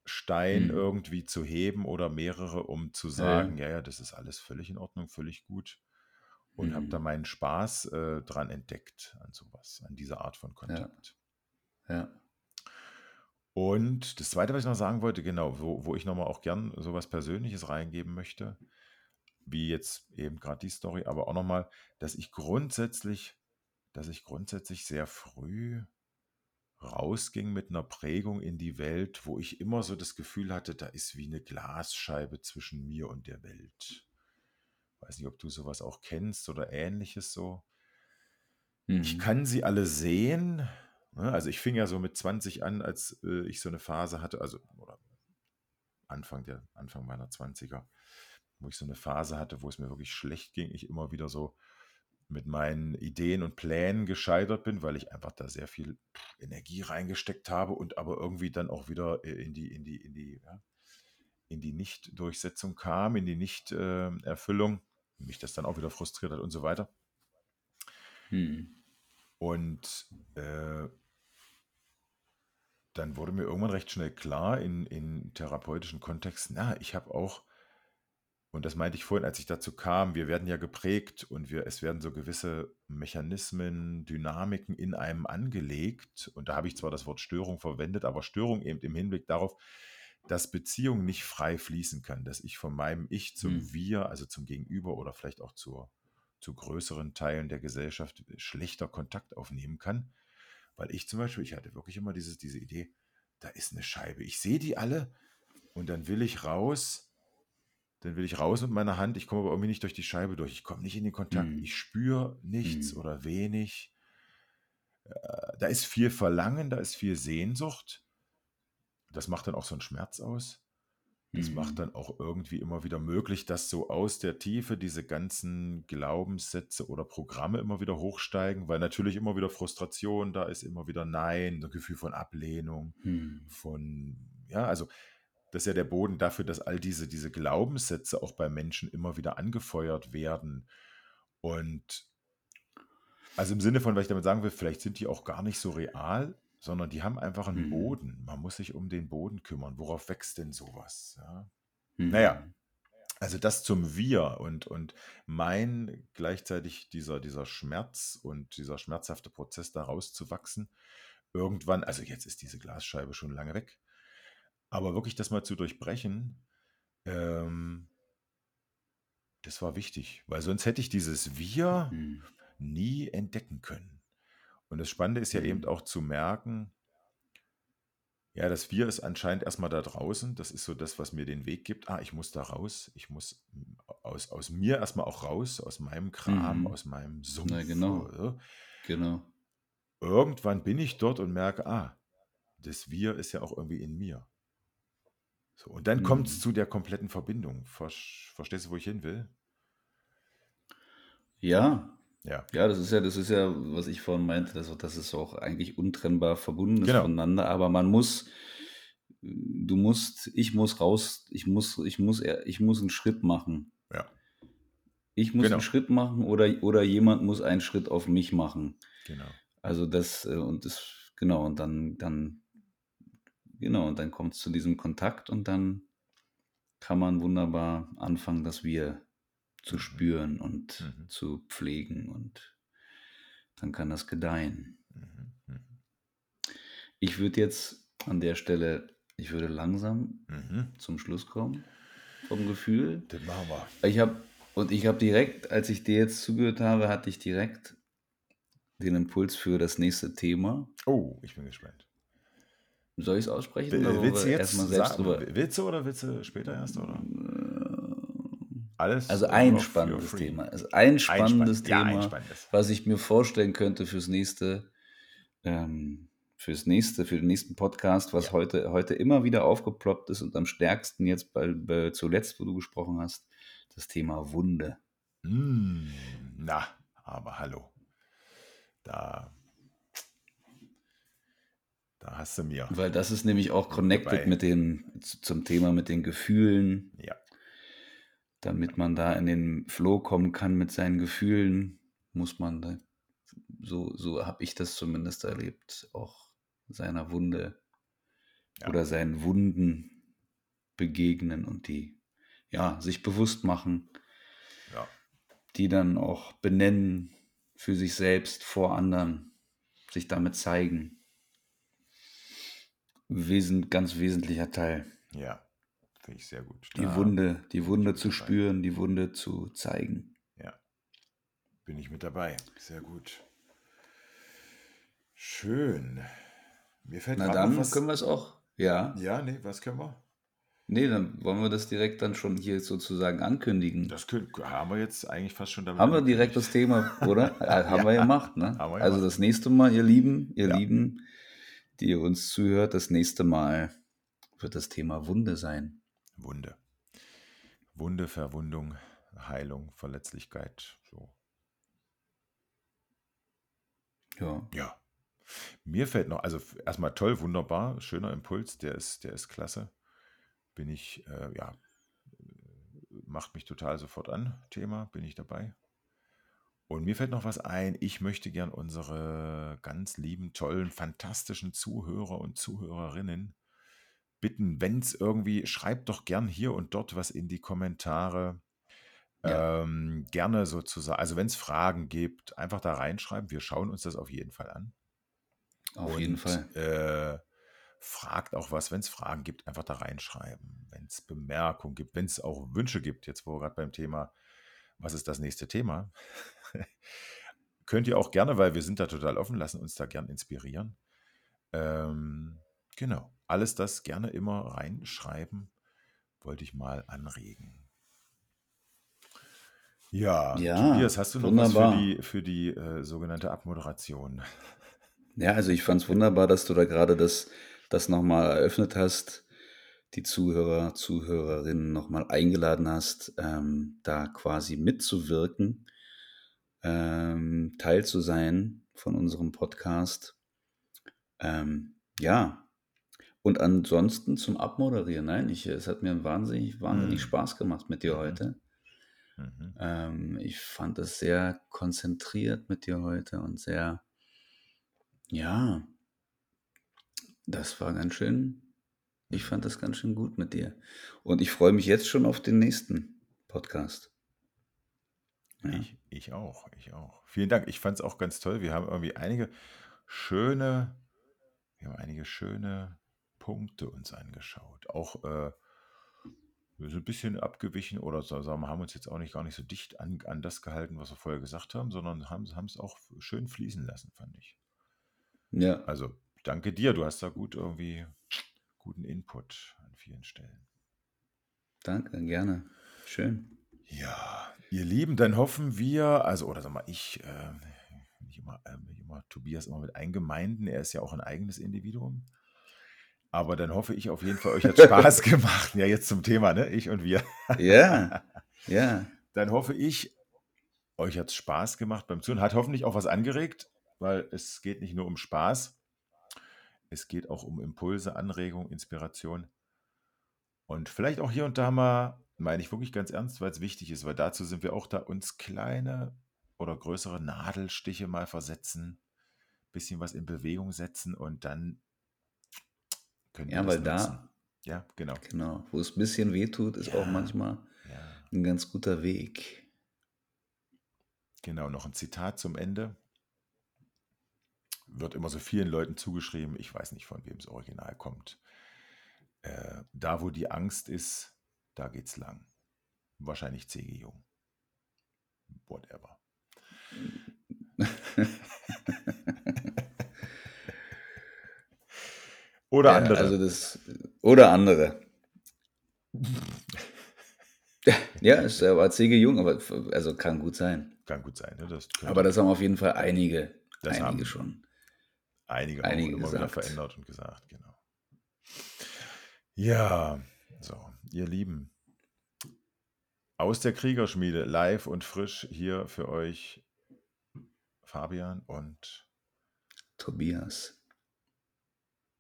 Stein Mhm. irgendwie zu heben oder mehrere, um zu Ja, sagen, ja. ja, ja, das ist alles völlig in Ordnung, völlig gut. Und habe da Mhm. meinen Spaß äh, dran entdeckt an sowas, an dieser Art von Ja. Kontakt. Ja. Und das Zweite, was ich noch sagen wollte, genau, wo, wo ich nochmal auch gern sowas Persönliches reingeben möchte, wie jetzt eben gerade die Story, aber auch nochmal, dass ich grundsätzlich, dass ich grundsätzlich sehr früh rausging mit einer Prägung in die Welt, wo ich immer so das Gefühl hatte, da ist wie eine Glasscheibe zwischen mir und der Welt. Weiß nicht, ob du sowas auch kennst oder ähnliches so. Ich Mhm. kann sie alle sehen. Ne? Also ich fing ja so mit 20 an, als äh, ich so eine Phase hatte, also Anfang der Anfang meiner 20er, wo ich so eine Phase hatte, wo es mir wirklich schlecht ging, ich immer wieder so mit meinen Ideen und Plänen gescheitert bin, weil ich einfach da sehr viel Energie reingesteckt habe und aber irgendwie dann auch wieder äh, in die in die in die ja, in die Nicht-Durchsetzung kam, in die Nicht-Erfüllung, mich das dann auch wieder frustriert hat und so weiter. Mhm. Und äh, dann wurde mir irgendwann recht schnell klar in, in therapeutischen Kontexten, na, ich habe auch, und das meinte ich vorhin, als ich dazu kam, wir werden ja geprägt und wir, es werden so gewisse Mechanismen, Dynamiken in einem angelegt. Und da habe ich zwar das Wort Störung verwendet, aber Störung eben im Hinblick darauf, dass Beziehung nicht frei fließen kann, dass ich von meinem Ich zum Mhm. Wir, also zum Gegenüber oder vielleicht auch zur, zu größeren Teilen der Gesellschaft schlechter Kontakt aufnehmen kann. Weil ich zum Beispiel, ich hatte wirklich immer dieses, diese Idee, da ist eine Scheibe. Ich sehe die alle und dann will ich raus, dann will ich raus mit meiner Hand, ich komme aber irgendwie nicht durch die Scheibe durch. Ich komme nicht in den Kontakt, Mhm. ich spüre nichts Mhm. oder wenig. Äh, Da ist viel Verlangen, da ist viel Sehnsucht. Das macht dann auch so einen Schmerz aus. Das macht Mhm. dann auch irgendwie immer wieder möglich, dass so aus der Tiefe diese ganzen Glaubenssätze oder Programme immer wieder hochsteigen, weil natürlich immer wieder Frustration da ist, immer wieder Nein, ein Gefühl von Ablehnung, Mhm. von, ja, also das ist ja der Boden dafür, dass all diese, diese Glaubenssätze auch bei Menschen immer wieder angefeuert werden. Und also im Sinne von, was ich damit sagen will, vielleicht sind die auch gar nicht so real, sondern die haben einfach einen Mhm. Boden. Man muss sich um den Boden kümmern. Worauf wächst denn sowas? Ja? Naja, Mhm. also das zum Wir und, und mein gleichzeitig dieser, dieser Schmerz und dieser schmerzhafte Prozess da rauszuwachsen, irgendwann, also jetzt ist diese Glasscheibe schon lange weg, aber wirklich das mal zu durchbrechen, ähm, das war wichtig, weil sonst hätte ich dieses Wir Mhm. nie entdecken können. Und das Spannende ist ja eben Mhm. auch zu merken, ja, das Wir ist anscheinend erstmal da draußen. Das ist so das, was mir den Weg gibt. Ah, ich muss da raus. Ich muss mm, aus, aus mir erstmal auch raus, aus meinem Kram, Mhm. aus meinem Na Sumpf. genau, oder? genau. Irgendwann bin ich dort und merke, ah, das Wir ist ja auch irgendwie in mir. So, und dann kommt es Mhm. zu der kompletten Verbindung. Verstehst du, wo ich hin will? Ja, Ja, ja, das ist ja, das ist ja, was ich vorhin meinte, dass, dass es auch eigentlich untrennbar verbunden ist genau. voneinander, aber man muss, du musst, ich muss raus, ich muss, ich muss, ich muss einen Schritt machen. Ja, Ich muss einen genau, Schritt machen oder, oder jemand muss einen Schritt auf mich machen. genau. Also das, äh, und das, genau, und dann, dann, genau, und dann kommt es zu diesem Kontakt und dann kann man wunderbar anfangen, das Wir zu spüren und Mhm. zu pflegen und dann kann das gedeihen. Mhm. Mhm. Ich würde jetzt an der Stelle, ich würde langsam Mhm. zum Schluss kommen vom Gefühl. Das machen wir. Ich habe und ich habe direkt, als ich dir jetzt zugehört habe, hatte ich direkt den Impuls für das nächste Thema. Oh, ich bin gespannt. Soll ich es aussprechen Will- Willst du jetzt erstmal selbst sagen, drüber? willst du oder willst du später erst oder? Alles Also äh, ein spannendes. Thema. Also ein spannendes Einspann- ja, Thema, einspannendes. was ich mir vorstellen könnte fürs nächste, ähm, fürs nächste, für den nächsten Podcast, was Ja. heute, heute immer wieder aufgeploppt ist und am stärksten jetzt bei, bei zuletzt, wo du gesprochen hast, das Thema Wunde. Mm, na, aber hallo. Da, da hast du mir. Weil das ist nämlich auch connected dabei. mit den, zum Thema mit den Gefühlen, Ja, damit man da in den Flow kommen kann mit seinen Gefühlen, muss man da, so, so habe ich das zumindest erlebt, auch seiner Wunde ja, oder seinen Wunden begegnen und die, ja, sich bewusst machen, ja. die dann auch benennen für sich selbst, vor anderen, sich damit zeigen. Wesen, ganz wesentlicher Teil. Ja, finde ich sehr gut. Die Da Wunde, die Wunde zu dabei. spüren, die Wunde zu zeigen. Ja, bin ich mit dabei. Sehr gut. Schön. Mir fällt Na dann was. können wir es auch. Ja. Ja, nee, was können wir? Nee, dann wollen wir das direkt dann schon hier sozusagen ankündigen. Das können, haben wir jetzt eigentlich fast schon damit Haben wir direkt das Thema, oder? Äh, Haben wir Ja, gemacht, ne? wir Also gemacht. das nächste Mal, ihr Lieben, ihr Ja, Lieben, die ihr uns zuhört, das nächste Mal wird das Thema Wunde sein. Wunde. Wunde, Verwundung, Heilung, Verletzlichkeit. So. Ja. Ja. Mir fällt noch, also erstmal toll, wunderbar, schöner Impuls, der ist, der ist klasse. Bin ich, äh, ja, macht mich total sofort an, Thema, bin ich dabei. Und mir fällt noch was ein, ich möchte gern unsere ganz lieben, tollen, fantastischen Zuhörer und Zuhörerinnen bitten, wenn es irgendwie, schreibt doch gern hier und dort was in die Kommentare. Ja. Ähm, gerne sozusagen, also wenn es Fragen gibt, einfach da reinschreiben. Wir schauen uns das auf jeden Fall an. Auf jeden Und Fall. äh, fragt auch was, wenn es Fragen gibt, einfach da reinschreiben. Wenn es Bemerkungen gibt, wenn es auch Wünsche gibt, jetzt wo wir gerade beim Thema, was ist das nächste Thema? Könnt ihr auch gerne, weil wir sind da total offen, lassen uns da gern inspirieren. Ähm, genau, alles das gerne immer reinschreiben, wollte ich mal anregen. Ja, Ja, Tobias, hast du noch was für die, für die äh, sogenannte Abmoderation? Ja, also ich fand es wunderbar, dass du da gerade das, das nochmal eröffnet hast, die Zuhörer, Zuhörerinnen nochmal eingeladen hast, ähm, da quasi mitzuwirken, ähm, Teil zu sein von unserem Podcast. Ähm, ja, Und ansonsten zum Abmoderieren. Nein, ich, es hat mir wahnsinnig, wahnsinnig Mhm. Spaß gemacht mit dir Mhm. heute. Mhm. Ähm, ich fand es sehr konzentriert mit dir heute und sehr, ja, das war ganz schön, ich Mhm. fand das ganz schön gut mit dir. Und ich freue mich jetzt schon auf den nächsten Podcast. Ja. Ich, ich auch, ich auch. Vielen Dank. Ich fand es auch ganz toll. Wir haben irgendwie einige schöne, wir haben einige schöne Punkte uns angeschaut. Auch äh, sind ein bisschen abgewichen oder so, sagen wir, haben uns jetzt auch nicht gar nicht so dicht an, an das gehalten, was wir vorher gesagt haben, sondern haben es auch schön fließen lassen, fand ich. Ja, Also danke dir. Du hast da gut irgendwie guten Input an vielen Stellen. danke, gerne. Schön. Ja, ihr Lieben, dann hoffen wir, also, oder sag mal, ich, äh, nicht immer, äh, immer Tobias immer mit eingemeinden, er ist ja auch ein eigenes Individuum. Aber dann hoffe ich auf jeden Fall, euch hat Spaß gemacht. Ja, jetzt zum Thema, ne? Ich und wir. Ja, ja, Dann hoffe ich, euch hat es Spaß gemacht beim Zuhören. Hat hoffentlich auch was angeregt, weil es geht nicht nur um Spaß. Es geht auch um Impulse, Anregung, Inspiration. Und vielleicht auch hier und da mal, meine ich wirklich ganz ernst, weil es wichtig ist, weil dazu sind wir auch da, uns kleine oder größere Nadelstiche mal versetzen, bisschen was in Bewegung setzen und dann können wir ja, das weil nutzen. da, Ja, genau. genau, wo es ein bisschen weh tut, ist auch Ja. manchmal Ja, ein ganz guter Weg. genau. Noch ein Zitat zum Ende. Wird immer so vielen Leuten zugeschrieben. Ich weiß nicht, von wem es original kommt. Äh, da, wo die Angst ist, da geht's lang. Wahrscheinlich C.G. Jung. Whatever. Oder Ja, andere. also das, oder andere. Ja, es war C.G. Jung, aber also kann gut sein. Kann gut sein. Ne? Das Aber das haben auf jeden Fall einige, Das einige haben- schon. einige, einige immer wieder verändert und gesagt, genau. Ja, so, ihr Lieben. Aus der Kriegerschmiede, live und frisch hier für euch Fabian und Tobias,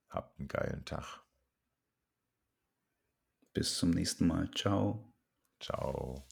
habt einen geilen Tag. bis zum nächsten Mal. Ciao. Ciao.